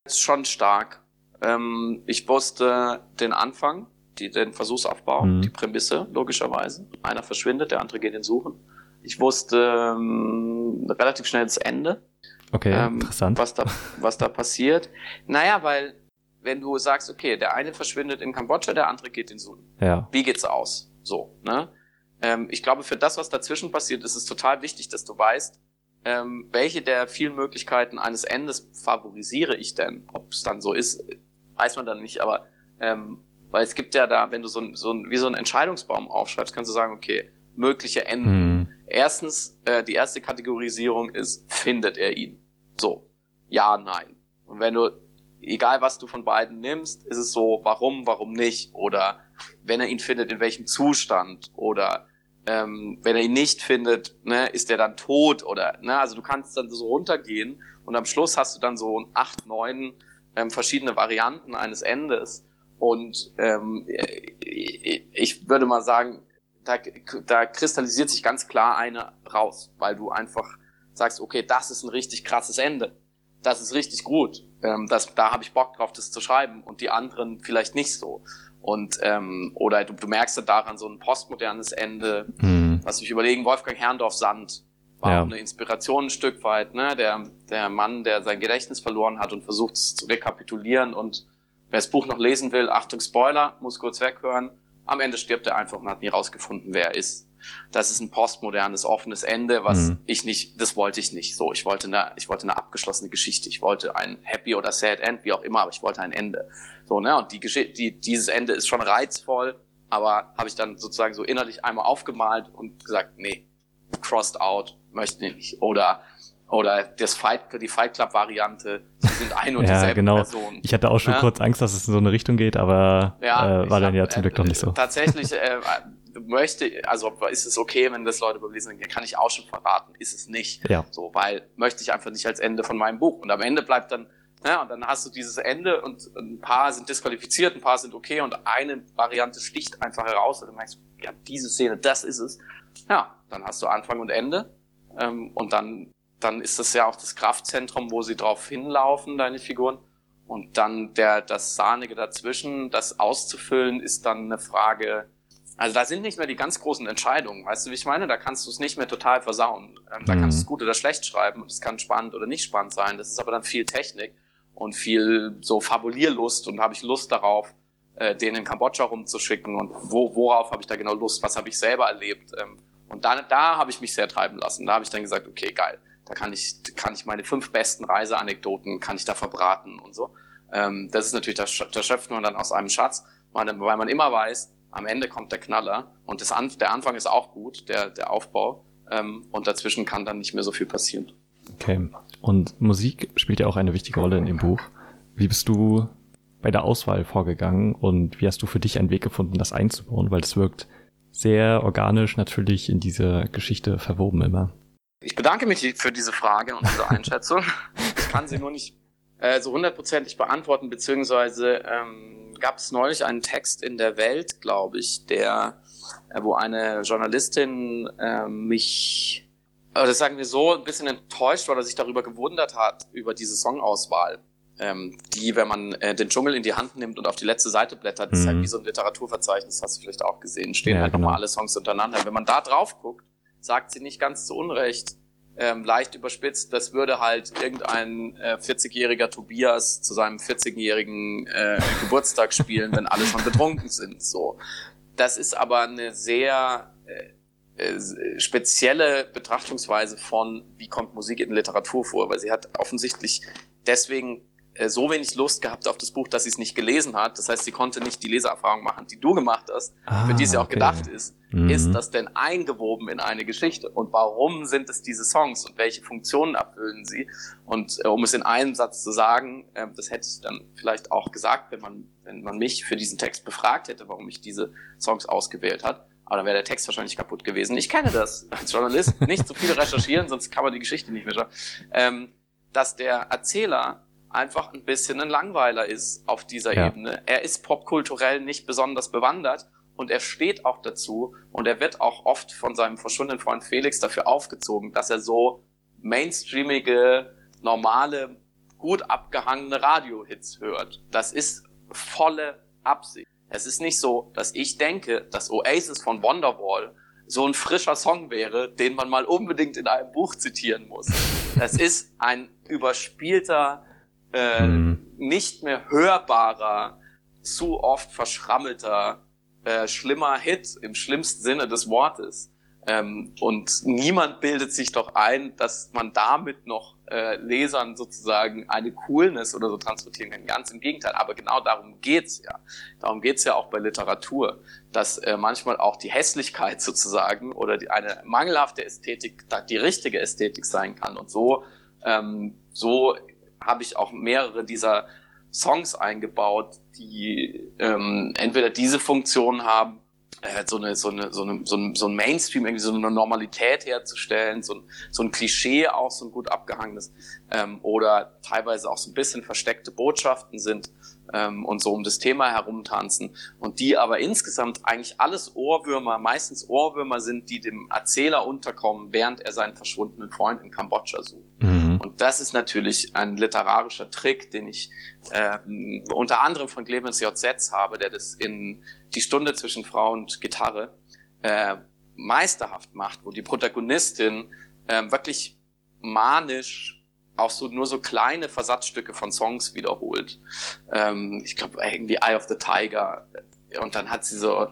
Schon stark. Ähm, ich wusste den Anfang, die, den Versuchsaufbau, mhm. die Prämisse, logischerweise. Einer verschwindet, der andere geht ihn suchen. Ich wusste ähm, relativ schnell das Ende. Okay, ähm, interessant. Was da, was da passiert. Naja, weil wenn du sagst, okay, der eine verschwindet in Kambodscha, der andere geht in Sun. Ja. Wie geht's aus? So, ne? Ähm, ich glaube, für das, was dazwischen passiert, ist es total wichtig, dass du weißt, ähm, welche der vielen Möglichkeiten eines Endes favorisiere ich denn? Ob es dann so ist, weiß man dann nicht, aber ähm, weil es gibt ja da, wenn du so ein, so ein, wie so ein Entscheidungsbaum aufschreibst, kannst du sagen, okay, mögliche Enden. Hm. Erstens, äh, die erste Kategorisierung ist, findet er ihn? So. Ja, nein. Und wenn du, egal was du von beiden nimmst, ist es so, warum, warum nicht? Oder wenn er ihn findet, in welchem Zustand? Oder ähm, wenn er ihn nicht findet, ne, ist er dann tot? Oder, ne, also du kannst dann so runtergehen und am Schluss hast du dann so acht, neun ähm, verschiedene Varianten eines Endes. Und ähm, ich würde mal sagen, da, da kristallisiert sich ganz klar eine raus, weil du einfach sagst, okay, das ist ein richtig krasses Ende. Das ist richtig gut. Ähm, das, da habe ich Bock drauf, das zu schreiben. Und die anderen vielleicht nicht so. Und ähm, oder du, du merkst ja daran so ein postmodernes Ende. Mhm. Was ich überlegen, Wolfgang Herrndorf Sand war ja. auch eine Inspiration ein Stück weit, ne? Der, der Mann, der sein Gedächtnis verloren hat und versucht es zu rekapitulieren und Wer das Buch noch lesen will, Achtung Spoiler, muss kurz weghören. Am Ende stirbt er einfach und hat nie rausgefunden, wer er ist. Das ist ein postmodernes, offenes Ende, was mhm. ich nicht, das wollte ich nicht so. Ich wollte eine, ich wollte eine abgeschlossene Geschichte. Ich wollte ein Happy oder Sad End, wie auch immer, aber ich wollte ein Ende. So, ne? Und die Geschichte, die, dieses Ende ist schon reizvoll, aber habe ich dann sozusagen so innerlich einmal aufgemalt und gesagt, nee, crossed out, möchte ich nicht. Oder oder das Fight, die Fight Club Variante, sind ein und ja, dieselbe genau. Person. Ich hatte auch schon ja? kurz Angst, dass es in so eine Richtung geht, aber ja, äh, war dann hab, ja zum Glück doch nicht so. Tatsächlich äh, möchte, also ist es okay, wenn das Leute überlesen, kann ich auch schon verraten, ist es nicht. Ja. So, weil möchte ich einfach nicht als Ende von meinem Buch. Und am Ende bleibt dann, ja, und dann hast du dieses Ende und ein paar sind disqualifiziert, ein paar sind okay und eine Variante sticht einfach heraus und du merkst, ja, diese Szene, das ist es. Ja, dann hast du Anfang und Ende. Ähm, und dann dann ist das ja auch das Kraftzentrum, wo sie drauf hinlaufen, deine Figuren. Und dann der, das Sahnige dazwischen, das auszufüllen, ist dann eine Frage. Also da sind nicht mehr die ganz großen Entscheidungen, weißt du, wie ich meine? Da kannst du es nicht mehr total versauen. Ähm, da mhm. kannst du es gut oder schlecht schreiben und es kann spannend oder nicht spannend sein. Das ist aber dann viel Technik und viel so Fabulierlust und habe ich Lust darauf, äh, den in Kambodscha rumzuschicken und wo, worauf habe ich da genau Lust, was habe ich selber erlebt. Ähm, und da, da habe ich mich sehr treiben lassen. Da habe ich dann gesagt, okay, geil da kann ich, kann ich meine fünf besten Reiseanekdoten, kann ich da verbraten und so. Ähm, das ist natürlich, da, schöpft man dann aus einem Schatz, weil man immer weiß, am Ende kommt der Knaller und das An der Anfang ist auch gut, der, der Aufbau, ähm, und dazwischen kann dann nicht mehr so viel passieren. Okay. Und Musik spielt ja auch eine wichtige Rolle in dem Buch. Wie bist du bei der Auswahl vorgegangen und wie hast du für dich einen Weg gefunden, das einzubauen? Weil es wirkt sehr organisch natürlich in diese Geschichte verwoben immer. Ich bedanke mich für diese Frage und diese Einschätzung. ich kann sie nur nicht äh, so hundertprozentig beantworten, beziehungsweise ähm, gab es neulich einen Text in der Welt, glaube ich, der, äh, wo eine Journalistin äh, mich, das sagen wir so, ein bisschen enttäuscht war, oder sich darüber gewundert hat, über diese Songauswahl. Ähm, die, wenn man äh, den Dschungel in die Hand nimmt und auf die letzte Seite blättert, mhm. ist halt mhm. wie so ein Literaturverzeichnis, hast du vielleicht auch gesehen, stehen ja, halt genau. nochmal alle Songs untereinander. Wenn man da drauf guckt, sagt sie nicht ganz zu Unrecht, ähm, leicht überspitzt, das würde halt irgendein äh, 40-jähriger Tobias zu seinem 40-jährigen äh, Geburtstag spielen, wenn alle schon betrunken sind. So, das ist aber eine sehr äh, äh, spezielle Betrachtungsweise von, wie kommt Musik in Literatur vor, weil sie hat offensichtlich deswegen so wenig Lust gehabt auf das Buch, dass sie es nicht gelesen hat. Das heißt, sie konnte nicht die Leseerfahrung machen, die du gemacht hast, ah, für die sie auch okay. gedacht ist. Mhm. Ist das denn eingewoben in eine Geschichte? Und warum sind es diese Songs und welche Funktionen erfüllen sie? Und äh, um es in einem Satz zu sagen, äh, das hätte ich dann vielleicht auch gesagt, wenn man, wenn man mich für diesen Text befragt hätte, warum ich diese Songs ausgewählt hat. Aber dann wäre der Text wahrscheinlich kaputt gewesen. Ich kenne das als Journalist. Nicht so viel recherchieren, sonst kann man die Geschichte nicht mehr schauen. Ähm, dass der Erzähler einfach ein bisschen ein Langweiler ist auf dieser ja. Ebene. Er ist popkulturell nicht besonders bewandert und er steht auch dazu und er wird auch oft von seinem verschwundenen Freund Felix dafür aufgezogen, dass er so mainstreamige, normale gut abgehangene Radiohits hört. Das ist volle Absicht. Es ist nicht so, dass ich denke, dass Oasis von Wonderwall so ein frischer Song wäre, den man mal unbedingt in einem Buch zitieren muss. Das ist ein überspielter, äh, mhm. nicht mehr hörbarer, zu oft verschrammelter, äh, schlimmer Hit im schlimmsten Sinne des Wortes. Ähm, und niemand bildet sich doch ein, dass man damit noch äh, Lesern sozusagen eine Coolness oder so transportieren kann. Ganz im Gegenteil. Aber genau darum geht's ja. Darum geht's ja auch bei Literatur, dass äh, manchmal auch die Hässlichkeit sozusagen oder die, eine mangelhafte Ästhetik die richtige Ästhetik sein kann. Und so, ähm, so habe ich auch mehrere dieser Songs eingebaut, die ähm, entweder diese Funktion haben äh, so eine so eine so eine so ein, so ein Mainstream irgendwie so eine Normalität herzustellen, so ein so ein Klischee auch so ein gut abgehangenes ähm, oder teilweise auch so ein bisschen versteckte Botschaften sind ähm, und so um das Thema herumtanzen und die aber insgesamt eigentlich alles Ohrwürmer, meistens Ohrwürmer sind, die dem Erzähler unterkommen, während er seinen verschwundenen Freund in Kambodscha sucht. Mhm. Und das ist natürlich ein literarischer Trick, den ich ähm, unter anderem von Clemens J. Setz habe, der das in Die Stunde zwischen Frau und Gitarre äh, meisterhaft macht, wo die Protagonistin äh, wirklich manisch auch so nur so kleine Versatzstücke von Songs wiederholt. Ähm, ich glaube irgendwie Eye of the Tiger. Und dann hat sie so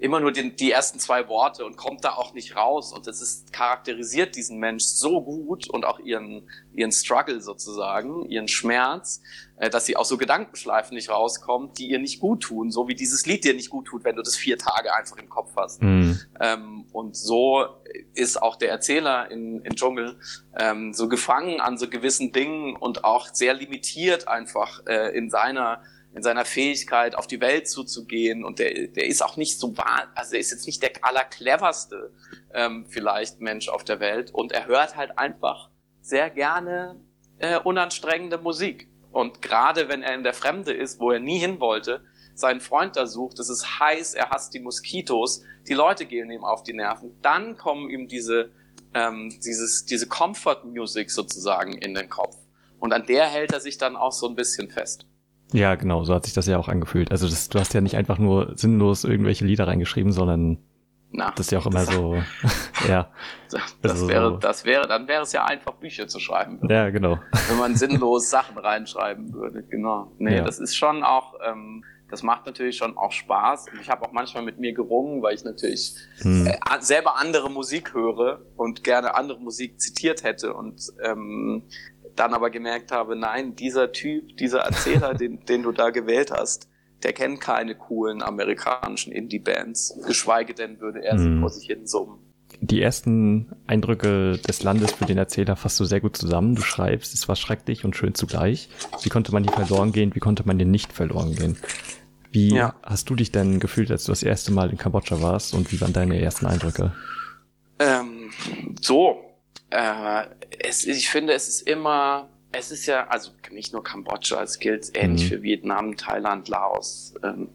immer nur den, die ersten zwei Worte und kommt da auch nicht raus. Und das ist, charakterisiert diesen Mensch so gut und auch ihren, ihren Struggle sozusagen, ihren Schmerz, äh, dass sie auch so Gedankenschleifen nicht rauskommt, die ihr nicht gut tun, so wie dieses Lied dir nicht gut tut, wenn du das vier Tage einfach im Kopf hast. Mhm. Ähm, und so ist auch der Erzähler in, in Dschungel ähm, so gefangen an so gewissen Dingen und auch sehr limitiert einfach äh, in seiner in seiner Fähigkeit, auf die Welt zuzugehen. Und der, der ist auch nicht so wahr, also er ist jetzt nicht der allercleverste ähm, vielleicht Mensch auf der Welt. Und er hört halt einfach sehr gerne äh, unanstrengende Musik. Und gerade wenn er in der Fremde ist, wo er nie hin wollte, seinen Freund da sucht, es ist heiß, er hasst die Moskitos, die Leute gehen ihm auf die Nerven, dann kommen ihm diese, ähm, dieses, diese Comfort Music sozusagen in den Kopf. Und an der hält er sich dann auch so ein bisschen fest. Ja, genau, so hat sich das ja auch angefühlt. Also das, du hast ja nicht einfach nur sinnlos irgendwelche Lieder reingeschrieben, sondern Na, das ist ja auch immer so, ja. Das also wäre, das wäre, dann wäre es ja einfach Bücher zu schreiben. Ja, genau. Wenn man sinnlos Sachen reinschreiben würde, genau. Nee, ja. das ist schon auch, ähm, das macht natürlich schon auch Spaß. Ich habe auch manchmal mit mir gerungen, weil ich natürlich hm. äh, selber andere Musik höre und gerne andere Musik zitiert hätte und ähm, dann aber gemerkt habe, nein, dieser Typ, dieser Erzähler, den, den du da gewählt hast, der kennt keine coolen amerikanischen Indie-Bands, geschweige denn würde er sie hm. vor sich hin summen. Die ersten Eindrücke des Landes für den Erzähler fasst du sehr gut zusammen. Du schreibst, es war schrecklich und schön zugleich. Wie konnte man hier verloren gehen? Wie konnte man hier nicht verloren gehen? Wie ja. hast du dich denn gefühlt, als du das erste Mal in Kambodscha warst und wie waren deine ersten Eindrücke? Ähm, so, äh, es, ich finde, es ist immer, es ist ja, also nicht nur Kambodscha, es gilt ähnlich mhm. für Vietnam, Thailand, Laos, ähm,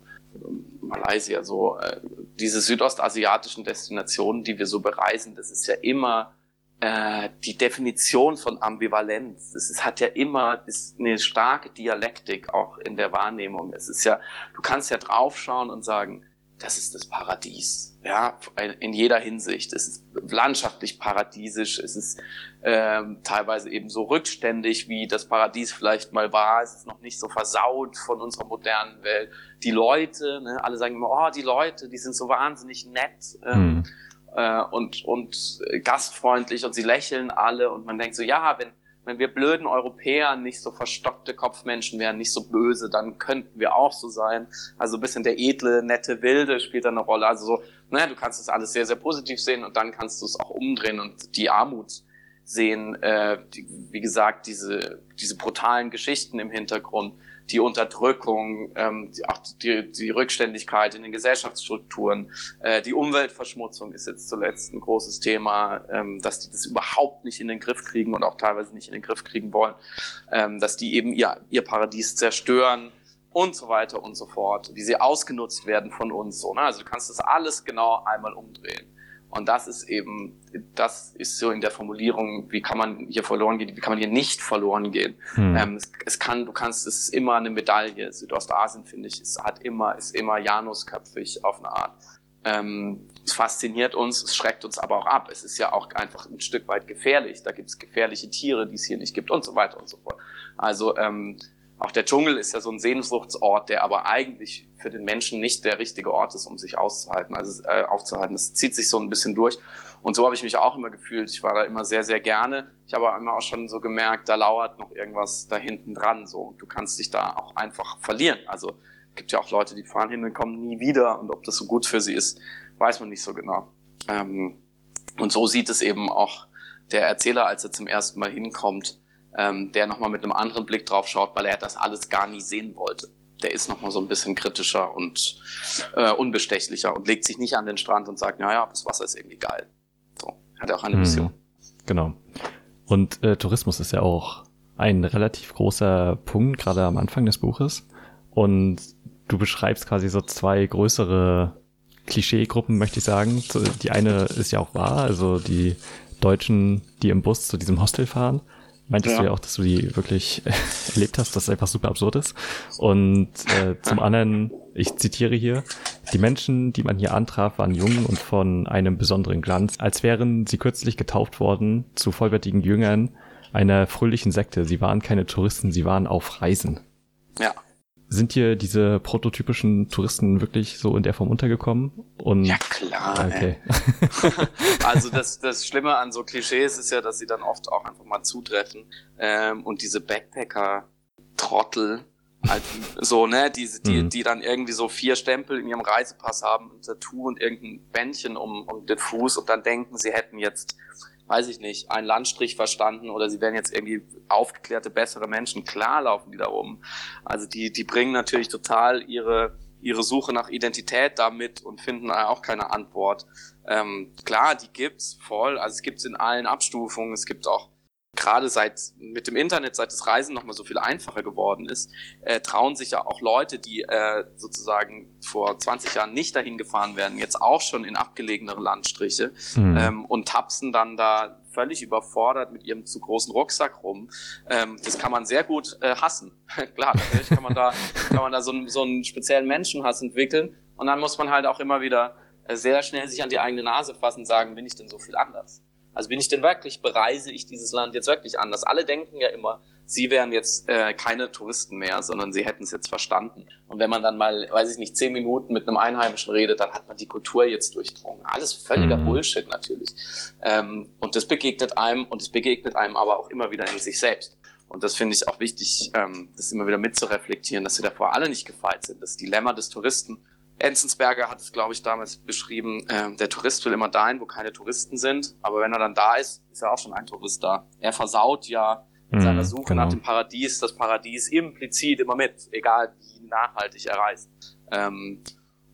Malaysia, so äh, diese südostasiatischen Destinationen, die wir so bereisen, das ist ja immer äh, die Definition von Ambivalenz. Es ist, hat ja immer ist eine starke Dialektik auch in der Wahrnehmung. Es ist ja, du kannst ja draufschauen und sagen, das ist das Paradies. Ja, in jeder Hinsicht. Es ist landschaftlich paradiesisch. Es ist ähm, teilweise eben so rückständig, wie das Paradies vielleicht mal war. Es ist noch nicht so versaut von unserer modernen Welt. Die Leute, ne, alle sagen immer, oh, die Leute, die sind so wahnsinnig nett. Ähm, mhm. äh, und, und gastfreundlich und sie lächeln alle und man denkt so, ja, wenn, wenn wir blöden Europäer nicht so verstockte Kopfmenschen wären, nicht so böse, dann könnten wir auch so sein. Also ein bisschen der edle, nette Wilde spielt da eine Rolle. Also so, naja, du kannst das alles sehr, sehr positiv sehen und dann kannst du es auch umdrehen und die Armut sehen, äh, die, wie gesagt, diese, diese brutalen Geschichten im Hintergrund die Unterdrückung, ähm, die, auch die, die Rückständigkeit in den Gesellschaftsstrukturen, äh, die Umweltverschmutzung ist jetzt zuletzt ein großes Thema, ähm, dass die das überhaupt nicht in den Griff kriegen und auch teilweise nicht in den Griff kriegen wollen, ähm, dass die eben ihr, ihr Paradies zerstören und so weiter und so fort, wie sie ausgenutzt werden von uns. So, ne? Also du kannst das alles genau einmal umdrehen. Und das ist eben, das ist so in der Formulierung, wie kann man hier verloren gehen, wie kann man hier nicht verloren gehen. Hm. Ähm, es, es, kann, du kannst, es ist immer eine Medaille. Südostasien, finde ich, es hat immer, ist immer Janusköpfig auf eine Art. Ähm, es fasziniert uns, es schreckt uns aber auch ab. Es ist ja auch einfach ein Stück weit gefährlich. Da gibt es gefährliche Tiere, die es hier nicht gibt und so weiter und so fort. Also ähm, auch der Dschungel ist ja so ein Sehnsuchtsort, der aber eigentlich für den Menschen nicht der richtige Ort ist, um sich auszuhalten, also äh, aufzuhalten. Das zieht sich so ein bisschen durch. Und so habe ich mich auch immer gefühlt. Ich war da immer sehr, sehr gerne. Ich habe aber immer auch schon so gemerkt, da lauert noch irgendwas da hinten dran. So, du kannst dich da auch einfach verlieren. Also gibt ja auch Leute, die fahren hin und kommen nie wieder. Und ob das so gut für sie ist, weiß man nicht so genau. Ähm, und so sieht es eben auch der Erzähler, als er zum ersten Mal hinkommt, ähm, der nochmal mit einem anderen Blick drauf schaut, weil er das alles gar nie sehen wollte. Der ist nochmal so ein bisschen kritischer und äh, unbestechlicher und legt sich nicht an den Strand und sagt, naja, das Wasser ist irgendwie geil. So, hat er auch eine Mission. Hm, genau. Und äh, Tourismus ist ja auch ein relativ großer Punkt, gerade am Anfang des Buches. Und du beschreibst quasi so zwei größere Klischeegruppen, möchte ich sagen. Die eine ist ja auch wahr, also die Deutschen, die im Bus zu diesem Hostel fahren. Meintest ja. du ja auch, dass du die wirklich erlebt hast, dass es einfach super absurd ist. Und äh, zum anderen, ich zitiere hier, die Menschen, die man hier antraf, waren jung und von einem besonderen Glanz, als wären sie kürzlich getauft worden zu vollwertigen Jüngern einer fröhlichen Sekte. Sie waren keine Touristen, sie waren auf Reisen. Ja. Sind hier diese prototypischen Touristen wirklich so in der Form untergekommen? Und ja klar. Okay. also das, das Schlimme an so Klischees ist ja, dass sie dann oft auch einfach mal zutreffen. Ähm, und diese Backpacker-Trottel, halt so, ne, die, die, mhm. die dann irgendwie so vier Stempel in ihrem Reisepass haben, ein Tattoo und irgendein Bändchen um, um den Fuß und dann denken, sie hätten jetzt weiß ich nicht, einen Landstrich verstanden oder sie werden jetzt irgendwie aufgeklärte, bessere Menschen. Klar laufen die da rum. Also die, die bringen natürlich total ihre, ihre Suche nach Identität damit und finden auch keine Antwort. Ähm, klar, die gibt's voll. Also es gibt's in allen Abstufungen. Es gibt auch gerade seit mit dem Internet, seit das Reisen nochmal so viel einfacher geworden ist, äh, trauen sich ja auch Leute, die äh, sozusagen vor 20 Jahren nicht dahin gefahren wären, jetzt auch schon in abgelegenere Landstriche mhm. ähm, und tapsen dann da völlig überfordert mit ihrem zu großen Rucksack rum. Ähm, das kann man sehr gut äh, hassen. Klar, natürlich kann man da, kann man da so, einen, so einen speziellen Menschenhass entwickeln und dann muss man halt auch immer wieder äh, sehr schnell sich an die eigene Nase fassen und sagen, bin ich denn so viel anders? Also bin ich denn wirklich, bereise ich dieses Land jetzt wirklich anders? Alle denken ja immer, sie wären jetzt äh, keine Touristen mehr, sondern sie hätten es jetzt verstanden. Und wenn man dann mal, weiß ich nicht, zehn Minuten mit einem Einheimischen redet, dann hat man die Kultur jetzt durchdrungen. Alles völliger mhm. Bullshit natürlich. Ähm, und das begegnet einem und es begegnet einem aber auch immer wieder in sich selbst. Und das finde ich auch wichtig, ähm, das immer wieder mitzureflektieren, dass wir davor alle nicht gefeit sind. Das Dilemma des Touristen Enzensberger hat es, glaube ich, damals beschrieben, äh, der Tourist will immer dahin, wo keine Touristen sind. Aber wenn er dann da ist, ist er auch schon ein Tourist da. Er versaut ja in seiner mhm, Suche genau. nach dem Paradies das Paradies implizit immer mit, egal wie nachhaltig er reist. Ähm,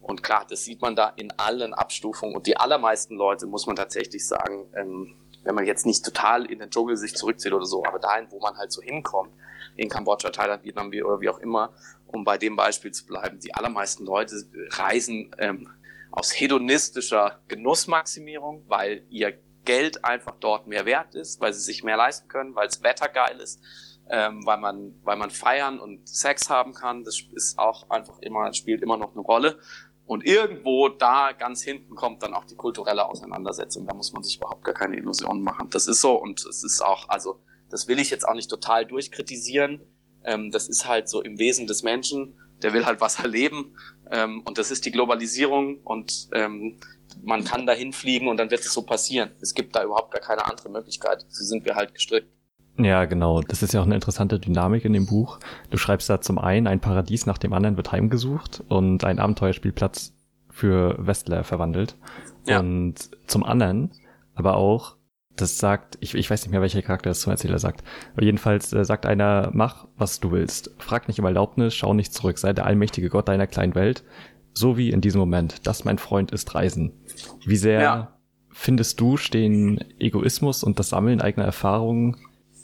und klar, das sieht man da in allen Abstufungen. Und die allermeisten Leute, muss man tatsächlich sagen, ähm, wenn man jetzt nicht total in den Dschungel sich zurückzieht oder so, aber dahin, wo man halt so hinkommt, in Kambodscha, Thailand, Vietnam oder wie auch immer, um bei dem Beispiel zu bleiben, die allermeisten Leute reisen ähm, aus hedonistischer Genussmaximierung, weil ihr Geld einfach dort mehr wert ist, weil sie sich mehr leisten können, weil das Wetter geil ist, ähm, weil man, weil man feiern und Sex haben kann. Das ist auch einfach immer, spielt immer noch eine Rolle. Und irgendwo da ganz hinten kommt dann auch die kulturelle Auseinandersetzung. Da muss man sich überhaupt gar keine Illusionen machen. Das ist so und es ist auch, also das will ich jetzt auch nicht total durchkritisieren. Ähm, das ist halt so im Wesen des Menschen. Der will halt was erleben. Ähm, und das ist die Globalisierung. Und ähm, man kann dahin fliegen und dann wird es so passieren. Es gibt da überhaupt gar keine andere Möglichkeit. So sind wir halt gestrickt. Ja, genau. Das ist ja auch eine interessante Dynamik in dem Buch. Du schreibst da zum einen, ein Paradies nach dem anderen wird heimgesucht und ein Abenteuerspielplatz für Westler verwandelt. Ja. Und zum anderen aber auch, das sagt, ich, ich weiß nicht mehr, welcher Charakter das zum Erzähler sagt. Aber jedenfalls äh, sagt einer, mach, was du willst. Frag nicht um Erlaubnis, schau nicht zurück, sei der allmächtige Gott deiner kleinen Welt. So wie in diesem Moment. Das, mein Freund, ist Reisen. Wie sehr ja. findest du, stehen Egoismus und das Sammeln eigener Erfahrungen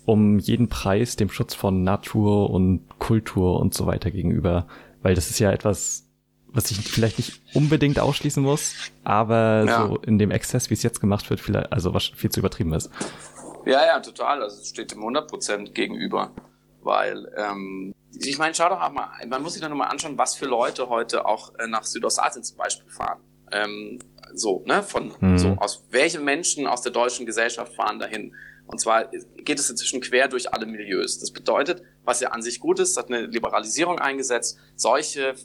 um jeden Preis dem Schutz von Natur und Kultur und so weiter gegenüber? Weil das ist ja etwas, was ich vielleicht nicht unbedingt ausschließen muss, aber ja. so in dem Exzess, wie es jetzt gemacht wird, vielleicht, also was viel zu übertrieben ist. Ja, ja, total. Also es steht dem 100% gegenüber, weil ähm, ich meine, schau doch mal, man muss sich doch nur mal anschauen, was für Leute heute auch äh, nach Südostasien zum Beispiel fahren. Ähm, so, ne, von mhm. so aus welche Menschen aus der deutschen Gesellschaft fahren dahin. Und zwar geht es inzwischen quer durch alle Milieus. Das bedeutet, was ja an sich gut ist, hat eine Liberalisierung eingesetzt. Solche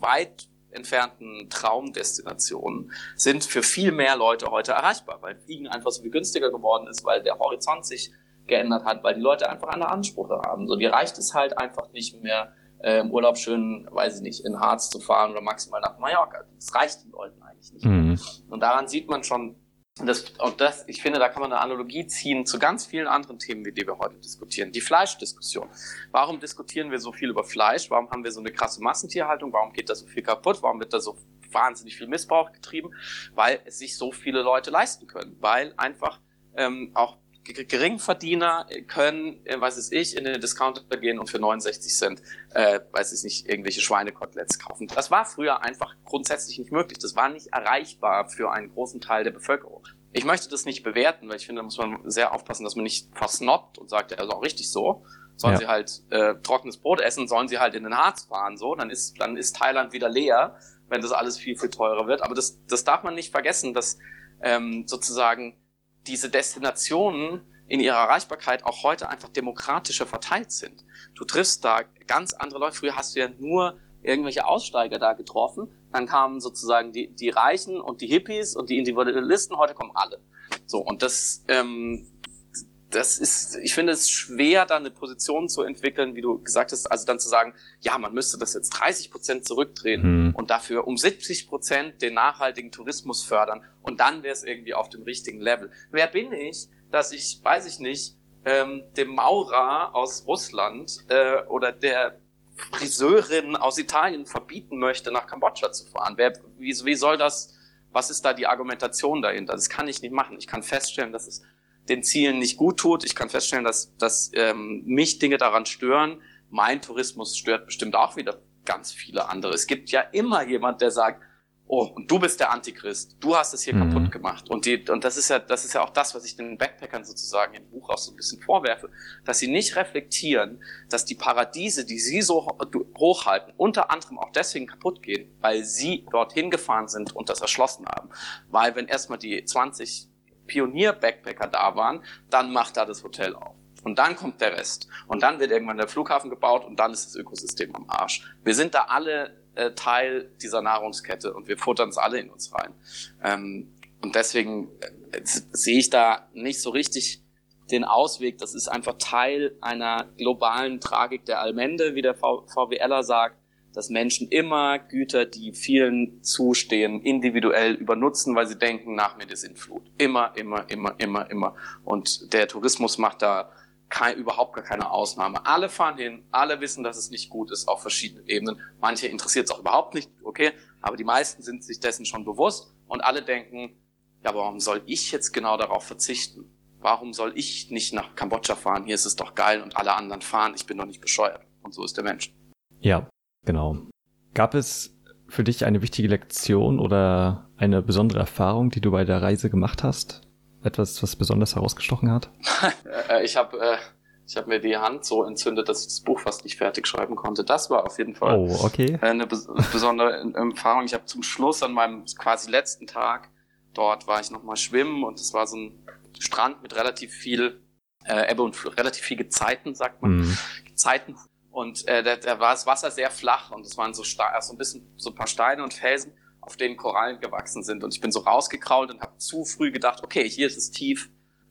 weit entfernten Traumdestinationen sind für viel mehr Leute heute erreichbar, weil Fliegen einfach so viel günstiger geworden ist, weil der Horizont sich geändert hat, weil die Leute einfach andere Ansprüche haben. So, dir reicht es halt einfach nicht mehr, äh, im Urlaub schön, weiß ich nicht, in Harz zu fahren oder maximal nach Mallorca. Das reicht den Leuten eigentlich nicht. Mhm. Und daran sieht man schon, das, und das, ich finde, da kann man eine Analogie ziehen zu ganz vielen anderen Themen, wie die wir heute diskutieren. Die Fleischdiskussion. Warum diskutieren wir so viel über Fleisch? Warum haben wir so eine krasse Massentierhaltung? Warum geht da so viel kaputt? Warum wird da so wahnsinnig viel Missbrauch getrieben? Weil es sich so viele Leute leisten können. Weil einfach ähm, auch Geringverdiener können, äh, weiß es ich, in den Discounter gehen und für 69 Cent, äh, weiß ich nicht, irgendwelche Schweinekoteletts kaufen. Das war früher einfach grundsätzlich nicht möglich. Das war nicht erreichbar für einen großen Teil der Bevölkerung. Ich möchte das nicht bewerten, weil ich finde, da muss man sehr aufpassen, dass man nicht versnobbt und sagt, ja, ist auch richtig so. Sollen ja. sie halt äh, trockenes Brot essen, sollen sie halt in den Harz fahren, so, dann ist, dann ist Thailand wieder leer, wenn das alles viel, viel teurer wird. Aber das, das darf man nicht vergessen, dass ähm, sozusagen diese Destinationen in ihrer Erreichbarkeit auch heute einfach demokratischer verteilt sind. Du triffst da ganz andere Leute. Früher hast du ja nur irgendwelche Aussteiger da getroffen. Dann kamen sozusagen die, die Reichen und die Hippies und die Individualisten. Heute kommen alle. So, und das ähm, das ist, ich finde es schwer, da eine Position zu entwickeln, wie du gesagt hast, also dann zu sagen, ja, man müsste das jetzt 30 Prozent zurückdrehen mhm. und dafür um 70 Prozent den nachhaltigen Tourismus fördern und dann wäre es irgendwie auf dem richtigen Level. Wer bin ich, dass ich, weiß ich nicht, ähm, dem Maurer aus Russland äh, oder der Friseurin aus Italien verbieten möchte, nach Kambodscha zu fahren? Wer, wie, wie soll das, was ist da die Argumentation dahinter? Das kann ich nicht machen. Ich kann feststellen, dass es den Zielen nicht gut tut. Ich kann feststellen, dass, dass ähm, mich Dinge daran stören. Mein Tourismus stört bestimmt auch wieder ganz viele andere. Es gibt ja immer jemand, der sagt, oh, und du bist der Antichrist, du hast es hier mhm. kaputt gemacht. Und, die, und das ist ja, das ist ja auch das, was ich den Backpackern sozusagen im Buch auch so ein bisschen vorwerfe, dass sie nicht reflektieren, dass die Paradiese, die sie so hochhalten, unter anderem auch deswegen kaputt gehen, weil sie dorthin gefahren sind und das erschlossen haben. Weil wenn erstmal die 20 Pionier-Backpacker da waren, dann macht da das Hotel auf. Und dann kommt der Rest. Und dann wird irgendwann der Flughafen gebaut und dann ist das Ökosystem am Arsch. Wir sind da alle äh, Teil dieser Nahrungskette und wir futtern es alle in uns rein. Ähm, und deswegen äh, sehe ich da nicht so richtig den Ausweg. Das ist einfach Teil einer globalen Tragik der Allmende, wie der VWLer sagt dass Menschen immer Güter, die vielen zustehen, individuell übernutzen, weil sie denken, nach mir die Sintflut. Immer, immer, immer, immer, immer. Und der Tourismus macht da kein, überhaupt gar keine Ausnahme. Alle fahren hin, alle wissen, dass es nicht gut ist auf verschiedenen Ebenen. Manche interessiert es auch überhaupt nicht, okay, aber die meisten sind sich dessen schon bewusst und alle denken, ja, warum soll ich jetzt genau darauf verzichten? Warum soll ich nicht nach Kambodscha fahren? Hier ist es doch geil und alle anderen fahren. Ich bin doch nicht bescheuert. Und so ist der Mensch. Ja, Genau. Gab es für dich eine wichtige Lektion oder eine besondere Erfahrung, die du bei der Reise gemacht hast? Etwas, was besonders herausgestochen hat? Äh, ich habe äh, ich hab mir die Hand so entzündet, dass ich das Buch fast nicht fertig schreiben konnte. Das war auf jeden Fall oh, okay. eine bes besondere Erfahrung. Ich habe zum Schluss an meinem quasi letzten Tag dort war ich nochmal schwimmen und es war so ein Strand mit relativ viel äh, Ebbe und relativ viel Gezeiten, sagt man. Mhm. Gezeiten und äh, da, da war das Wasser sehr flach und es waren so, so ein bisschen so ein paar Steine und Felsen, auf denen Korallen gewachsen sind. Und ich bin so rausgekrault und habe zu früh gedacht, okay, hier ist es tief,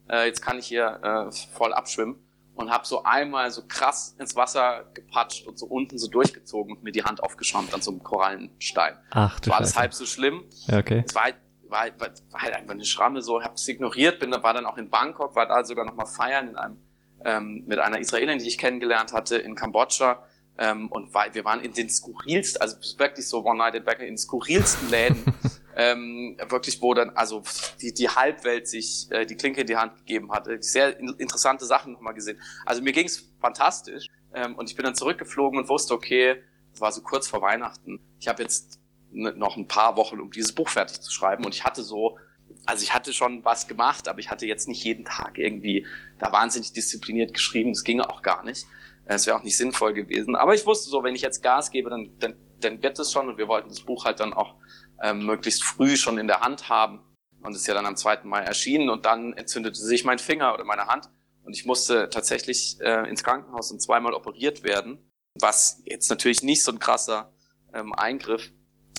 äh, jetzt kann ich hier äh, voll abschwimmen. Und habe so einmal so krass ins Wasser gepatscht und so unten so durchgezogen und mir die Hand aufgeschäumt an so einem Korallenstein. Ach, du war alles halb so schlimm. Ja, okay. Es war, war, war, war halt einfach eine Schramme so, habe es ignoriert, bin, war dann auch in Bangkok, war da sogar nochmal feiern in einem ähm, mit einer Israelin, die ich kennengelernt hatte in Kambodscha. Ähm, und wir waren in den skurrilsten, also wirklich so One-Nighted Backer, in den skurrilsten Läden, ähm, wirklich, wo dann also die, die Halbwelt sich äh, die Klinke in die Hand gegeben hat. Sehr interessante Sachen nochmal gesehen. Also mir ging's fantastisch ähm, und ich bin dann zurückgeflogen und wusste, okay, das war so kurz vor Weihnachten. Ich habe jetzt noch ein paar Wochen, um dieses Buch fertig zu schreiben. Und ich hatte so, also ich hatte schon was gemacht, aber ich hatte jetzt nicht jeden Tag irgendwie da wahnsinnig diszipliniert geschrieben. Das ging auch gar nicht. Es wäre auch nicht sinnvoll gewesen. Aber ich wusste so, wenn ich jetzt Gas gebe, dann, dann, dann wird es schon. Und wir wollten das Buch halt dann auch ähm, möglichst früh schon in der Hand haben. Und es ist ja dann am 2. Mai erschienen. Und dann entzündete sich mein Finger oder meine Hand. Und ich musste tatsächlich äh, ins Krankenhaus und zweimal operiert werden. Was jetzt natürlich nicht so ein krasser ähm, Eingriff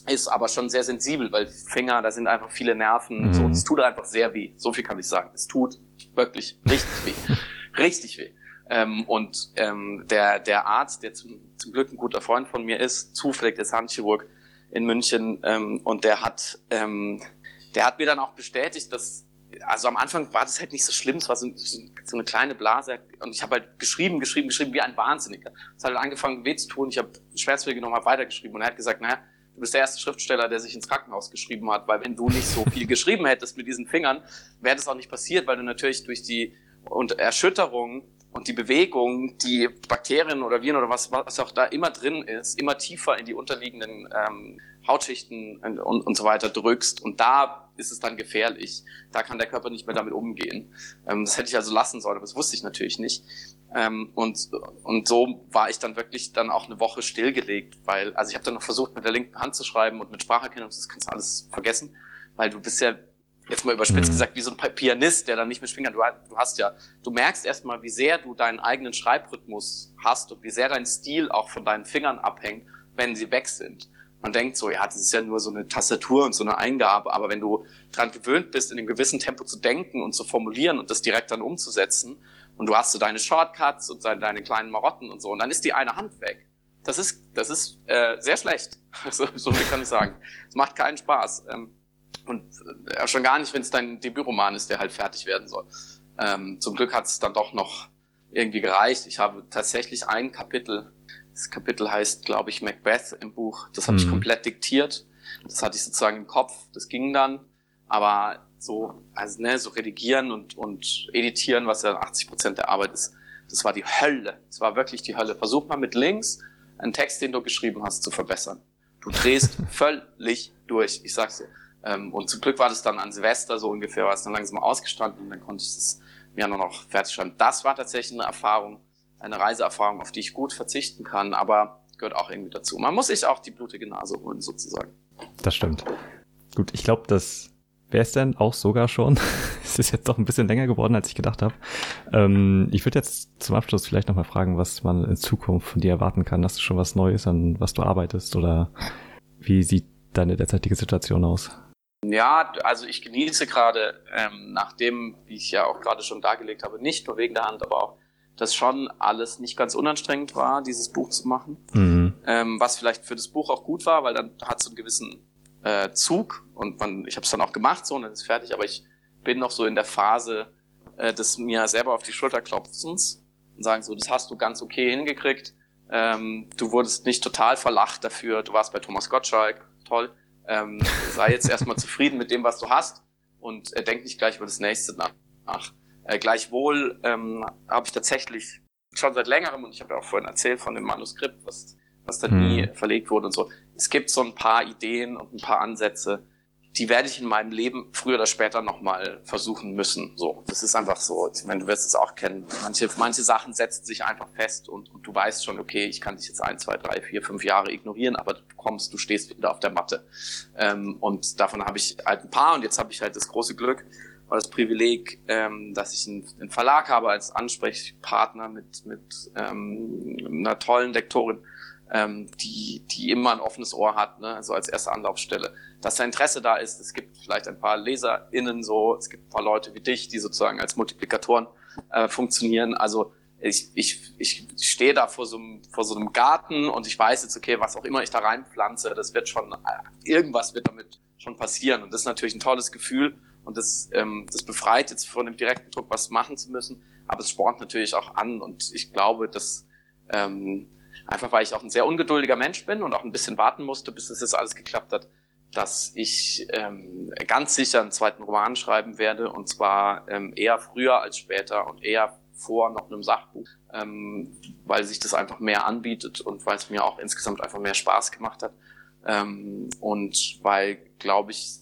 ist, aber schon sehr sensibel, weil Finger, da sind einfach viele Nerven. Mhm. So, es tut einfach sehr weh. So viel kann ich sagen. Es tut wirklich richtig weh. richtig weh. Ähm, und ähm, der, der Arzt, der zum, zum Glück ein guter Freund von mir ist, zufällig ist Handchirurg in München, ähm, und der hat, ähm, der hat mir dann auch bestätigt, dass also am Anfang war das halt nicht so schlimm, es war so, so eine kleine Blase und ich habe halt geschrieben, geschrieben, geschrieben wie ein Wahnsinniger. Es hat halt angefangen weh zu tun, ich habe Schmerzmittel genommen, habe weitergeschrieben und er hat gesagt, naja, du bist der erste Schriftsteller, der sich ins Krankenhaus geschrieben hat, weil wenn du nicht so viel geschrieben hättest mit diesen Fingern, wäre das auch nicht passiert, weil du natürlich durch die und Erschütterung und die Bewegung, die Bakterien oder Viren oder was, was auch da immer drin ist, immer tiefer in die unterliegenden ähm, Hautschichten und, und so weiter drückst. Und da ist es dann gefährlich. Da kann der Körper nicht mehr damit umgehen. Ähm, das hätte ich also lassen sollen, aber das wusste ich natürlich nicht. Ähm, und, und so war ich dann wirklich dann auch eine Woche stillgelegt, weil, also ich habe dann noch versucht, mit der linken Hand zu schreiben und mit Spracherkennung, das kannst du alles vergessen, weil du bist ja jetzt mal überspitzt mhm. gesagt, wie so ein Pianist, der dann nicht mehr spielen kann. Du, hast ja, du merkst erstmal, wie sehr du deinen eigenen Schreibrhythmus hast und wie sehr dein Stil auch von deinen Fingern abhängt, wenn sie weg sind. Man denkt so, ja, das ist ja nur so eine Tastatur und so eine Eingabe, aber wenn du dran gewöhnt bist, in einem gewissen Tempo zu denken und zu formulieren und das direkt dann umzusetzen und du hast so deine Shortcuts und deine kleinen Marotten und so und dann ist die eine Hand weg. Das ist, das ist äh, sehr schlecht. so, so viel kann ich sagen. Es macht keinen Spaß. Ähm, und äh, schon gar nicht, wenn es dein Debütroman ist, der halt fertig werden soll. Ähm, zum Glück hat es dann doch noch irgendwie gereicht. Ich habe tatsächlich ein Kapitel, das Kapitel heißt, glaube ich, Macbeth im Buch, das habe mhm. ich komplett diktiert. Das hatte ich sozusagen im Kopf, das ging dann. Aber so, also ne, so redigieren und, und editieren, was ja 80 Prozent der Arbeit ist, das war die Hölle. Das war wirklich die Hölle. Versuch mal mit links einen Text, den du geschrieben hast, zu verbessern. Du drehst völlig durch. Ich sag's dir. Ähm, und zum Glück war das dann an Silvester so ungefähr, war es dann langsam ausgestanden und dann konnte ich es mir nur noch fertig schreiben. Das war tatsächlich eine Erfahrung, eine Reiseerfahrung, auf die ich gut verzichten kann, aber gehört auch irgendwie dazu. Man muss sich auch die blutige Nase holen, sozusagen. Das stimmt. Gut, ich glaube, das wäre es denn auch sogar schon. es ist jetzt doch ein bisschen länger geworden, als ich gedacht habe. Ähm, ich würde jetzt zum Abschluss vielleicht nochmal fragen, was man in Zukunft von dir erwarten kann. Hast du schon was Neues, an was du arbeitest oder wie sieht deine derzeitige Situation aus? Ja, also ich genieße gerade, ähm, nachdem, wie ich ja auch gerade schon dargelegt habe, nicht nur wegen der Hand, aber auch, dass schon alles nicht ganz unanstrengend war, dieses Buch zu machen. Mhm. Ähm, was vielleicht für das Buch auch gut war, weil dann hat es einen gewissen äh, Zug und man, ich habe es dann auch gemacht so und dann ist fertig, aber ich bin noch so in der Phase äh, des mir selber auf die Schulter klopfens und sagen so, das hast du ganz okay hingekriegt. Ähm, du wurdest nicht total verlacht dafür, du warst bei Thomas Gottschalk, toll ähm, sei jetzt erstmal zufrieden mit dem, was du hast und äh, denk nicht gleich über das nächste nach. Äh, gleichwohl ähm, habe ich tatsächlich schon seit längerem, und ich habe ja auch vorhin erzählt von dem Manuskript, was, was da nie hm. verlegt wurde und so. Es gibt so ein paar Ideen und ein paar Ansätze, die werde ich in meinem Leben früher oder später nochmal versuchen müssen. So, das ist einfach so. Ich meine, du wirst es auch kennen. Manche, manche Sachen setzen sich einfach fest und, und du weißt schon, okay, ich kann dich jetzt ein, zwei, drei, vier, fünf Jahre ignorieren, aber du kommst, du stehst wieder auf der Matte. Ähm, und davon habe ich halt ein paar und jetzt habe ich halt das große Glück, oder das Privileg, ähm, dass ich einen, einen Verlag habe als Ansprechpartner mit, mit ähm, einer tollen Lektorin, ähm, die, die immer ein offenes Ohr hat, ne? also als erste Anlaufstelle. Dass da Interesse da ist, es gibt vielleicht ein paar LeserInnen so, es gibt ein paar Leute wie dich, die sozusagen als Multiplikatoren äh, funktionieren. Also ich, ich, ich stehe da vor so, einem, vor so einem Garten und ich weiß jetzt, okay, was auch immer ich da reinpflanze, das wird schon, äh, irgendwas wird damit schon passieren. Und das ist natürlich ein tolles Gefühl und das, ähm, das befreit jetzt von dem direkten Druck, was machen zu müssen. Aber es spornt natürlich auch an und ich glaube, dass ähm, einfach weil ich auch ein sehr ungeduldiger Mensch bin und auch ein bisschen warten musste, bis es jetzt alles geklappt hat, dass ich ähm, ganz sicher einen zweiten Roman schreiben werde und zwar ähm, eher früher als später und eher vor noch einem Sachbuch, ähm, weil sich das einfach mehr anbietet und weil es mir auch insgesamt einfach mehr Spaß gemacht hat. Ähm, und weil, glaube ich,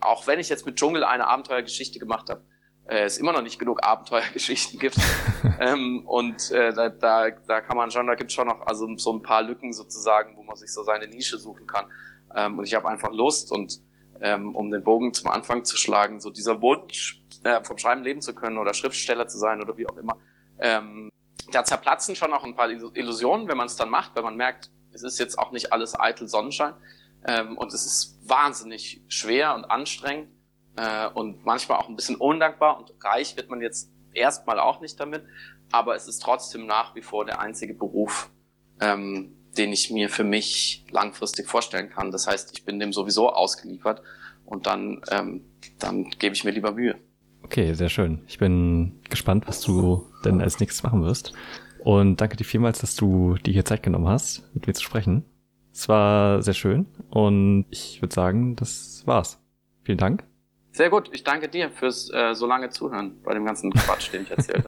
auch wenn ich jetzt mit Dschungel eine Abenteuergeschichte gemacht habe, äh, es immer noch nicht genug Abenteuergeschichten gibt. ähm, und äh, da, da, da kann man schon, da gibt es schon noch also so ein paar Lücken sozusagen, wo man sich so seine Nische suchen kann. Ähm, und ich habe einfach Lust und ähm, um den Bogen zum Anfang zu schlagen, so dieser Wunsch, äh, vom Schreiben leben zu können oder Schriftsteller zu sein oder wie auch immer, ähm, da zerplatzen schon auch ein paar Illusionen, wenn man es dann macht, wenn man merkt, es ist jetzt auch nicht alles eitel Sonnenschein ähm, und es ist wahnsinnig schwer und anstrengend äh, und manchmal auch ein bisschen undankbar und reich wird man jetzt erstmal auch nicht damit, aber es ist trotzdem nach wie vor der einzige Beruf, ähm, den ich mir für mich langfristig vorstellen kann. Das heißt, ich bin dem sowieso ausgeliefert und dann, ähm, dann gebe ich mir lieber Mühe. Okay, sehr schön. Ich bin gespannt, was du denn als nächstes machen wirst. Und danke dir vielmals, dass du dir hier Zeit genommen hast, mit mir zu sprechen. Es war sehr schön und ich würde sagen, das war's. Vielen Dank. Sehr gut. Ich danke dir fürs äh, so lange Zuhören bei dem ganzen Quatsch, den ich erzählt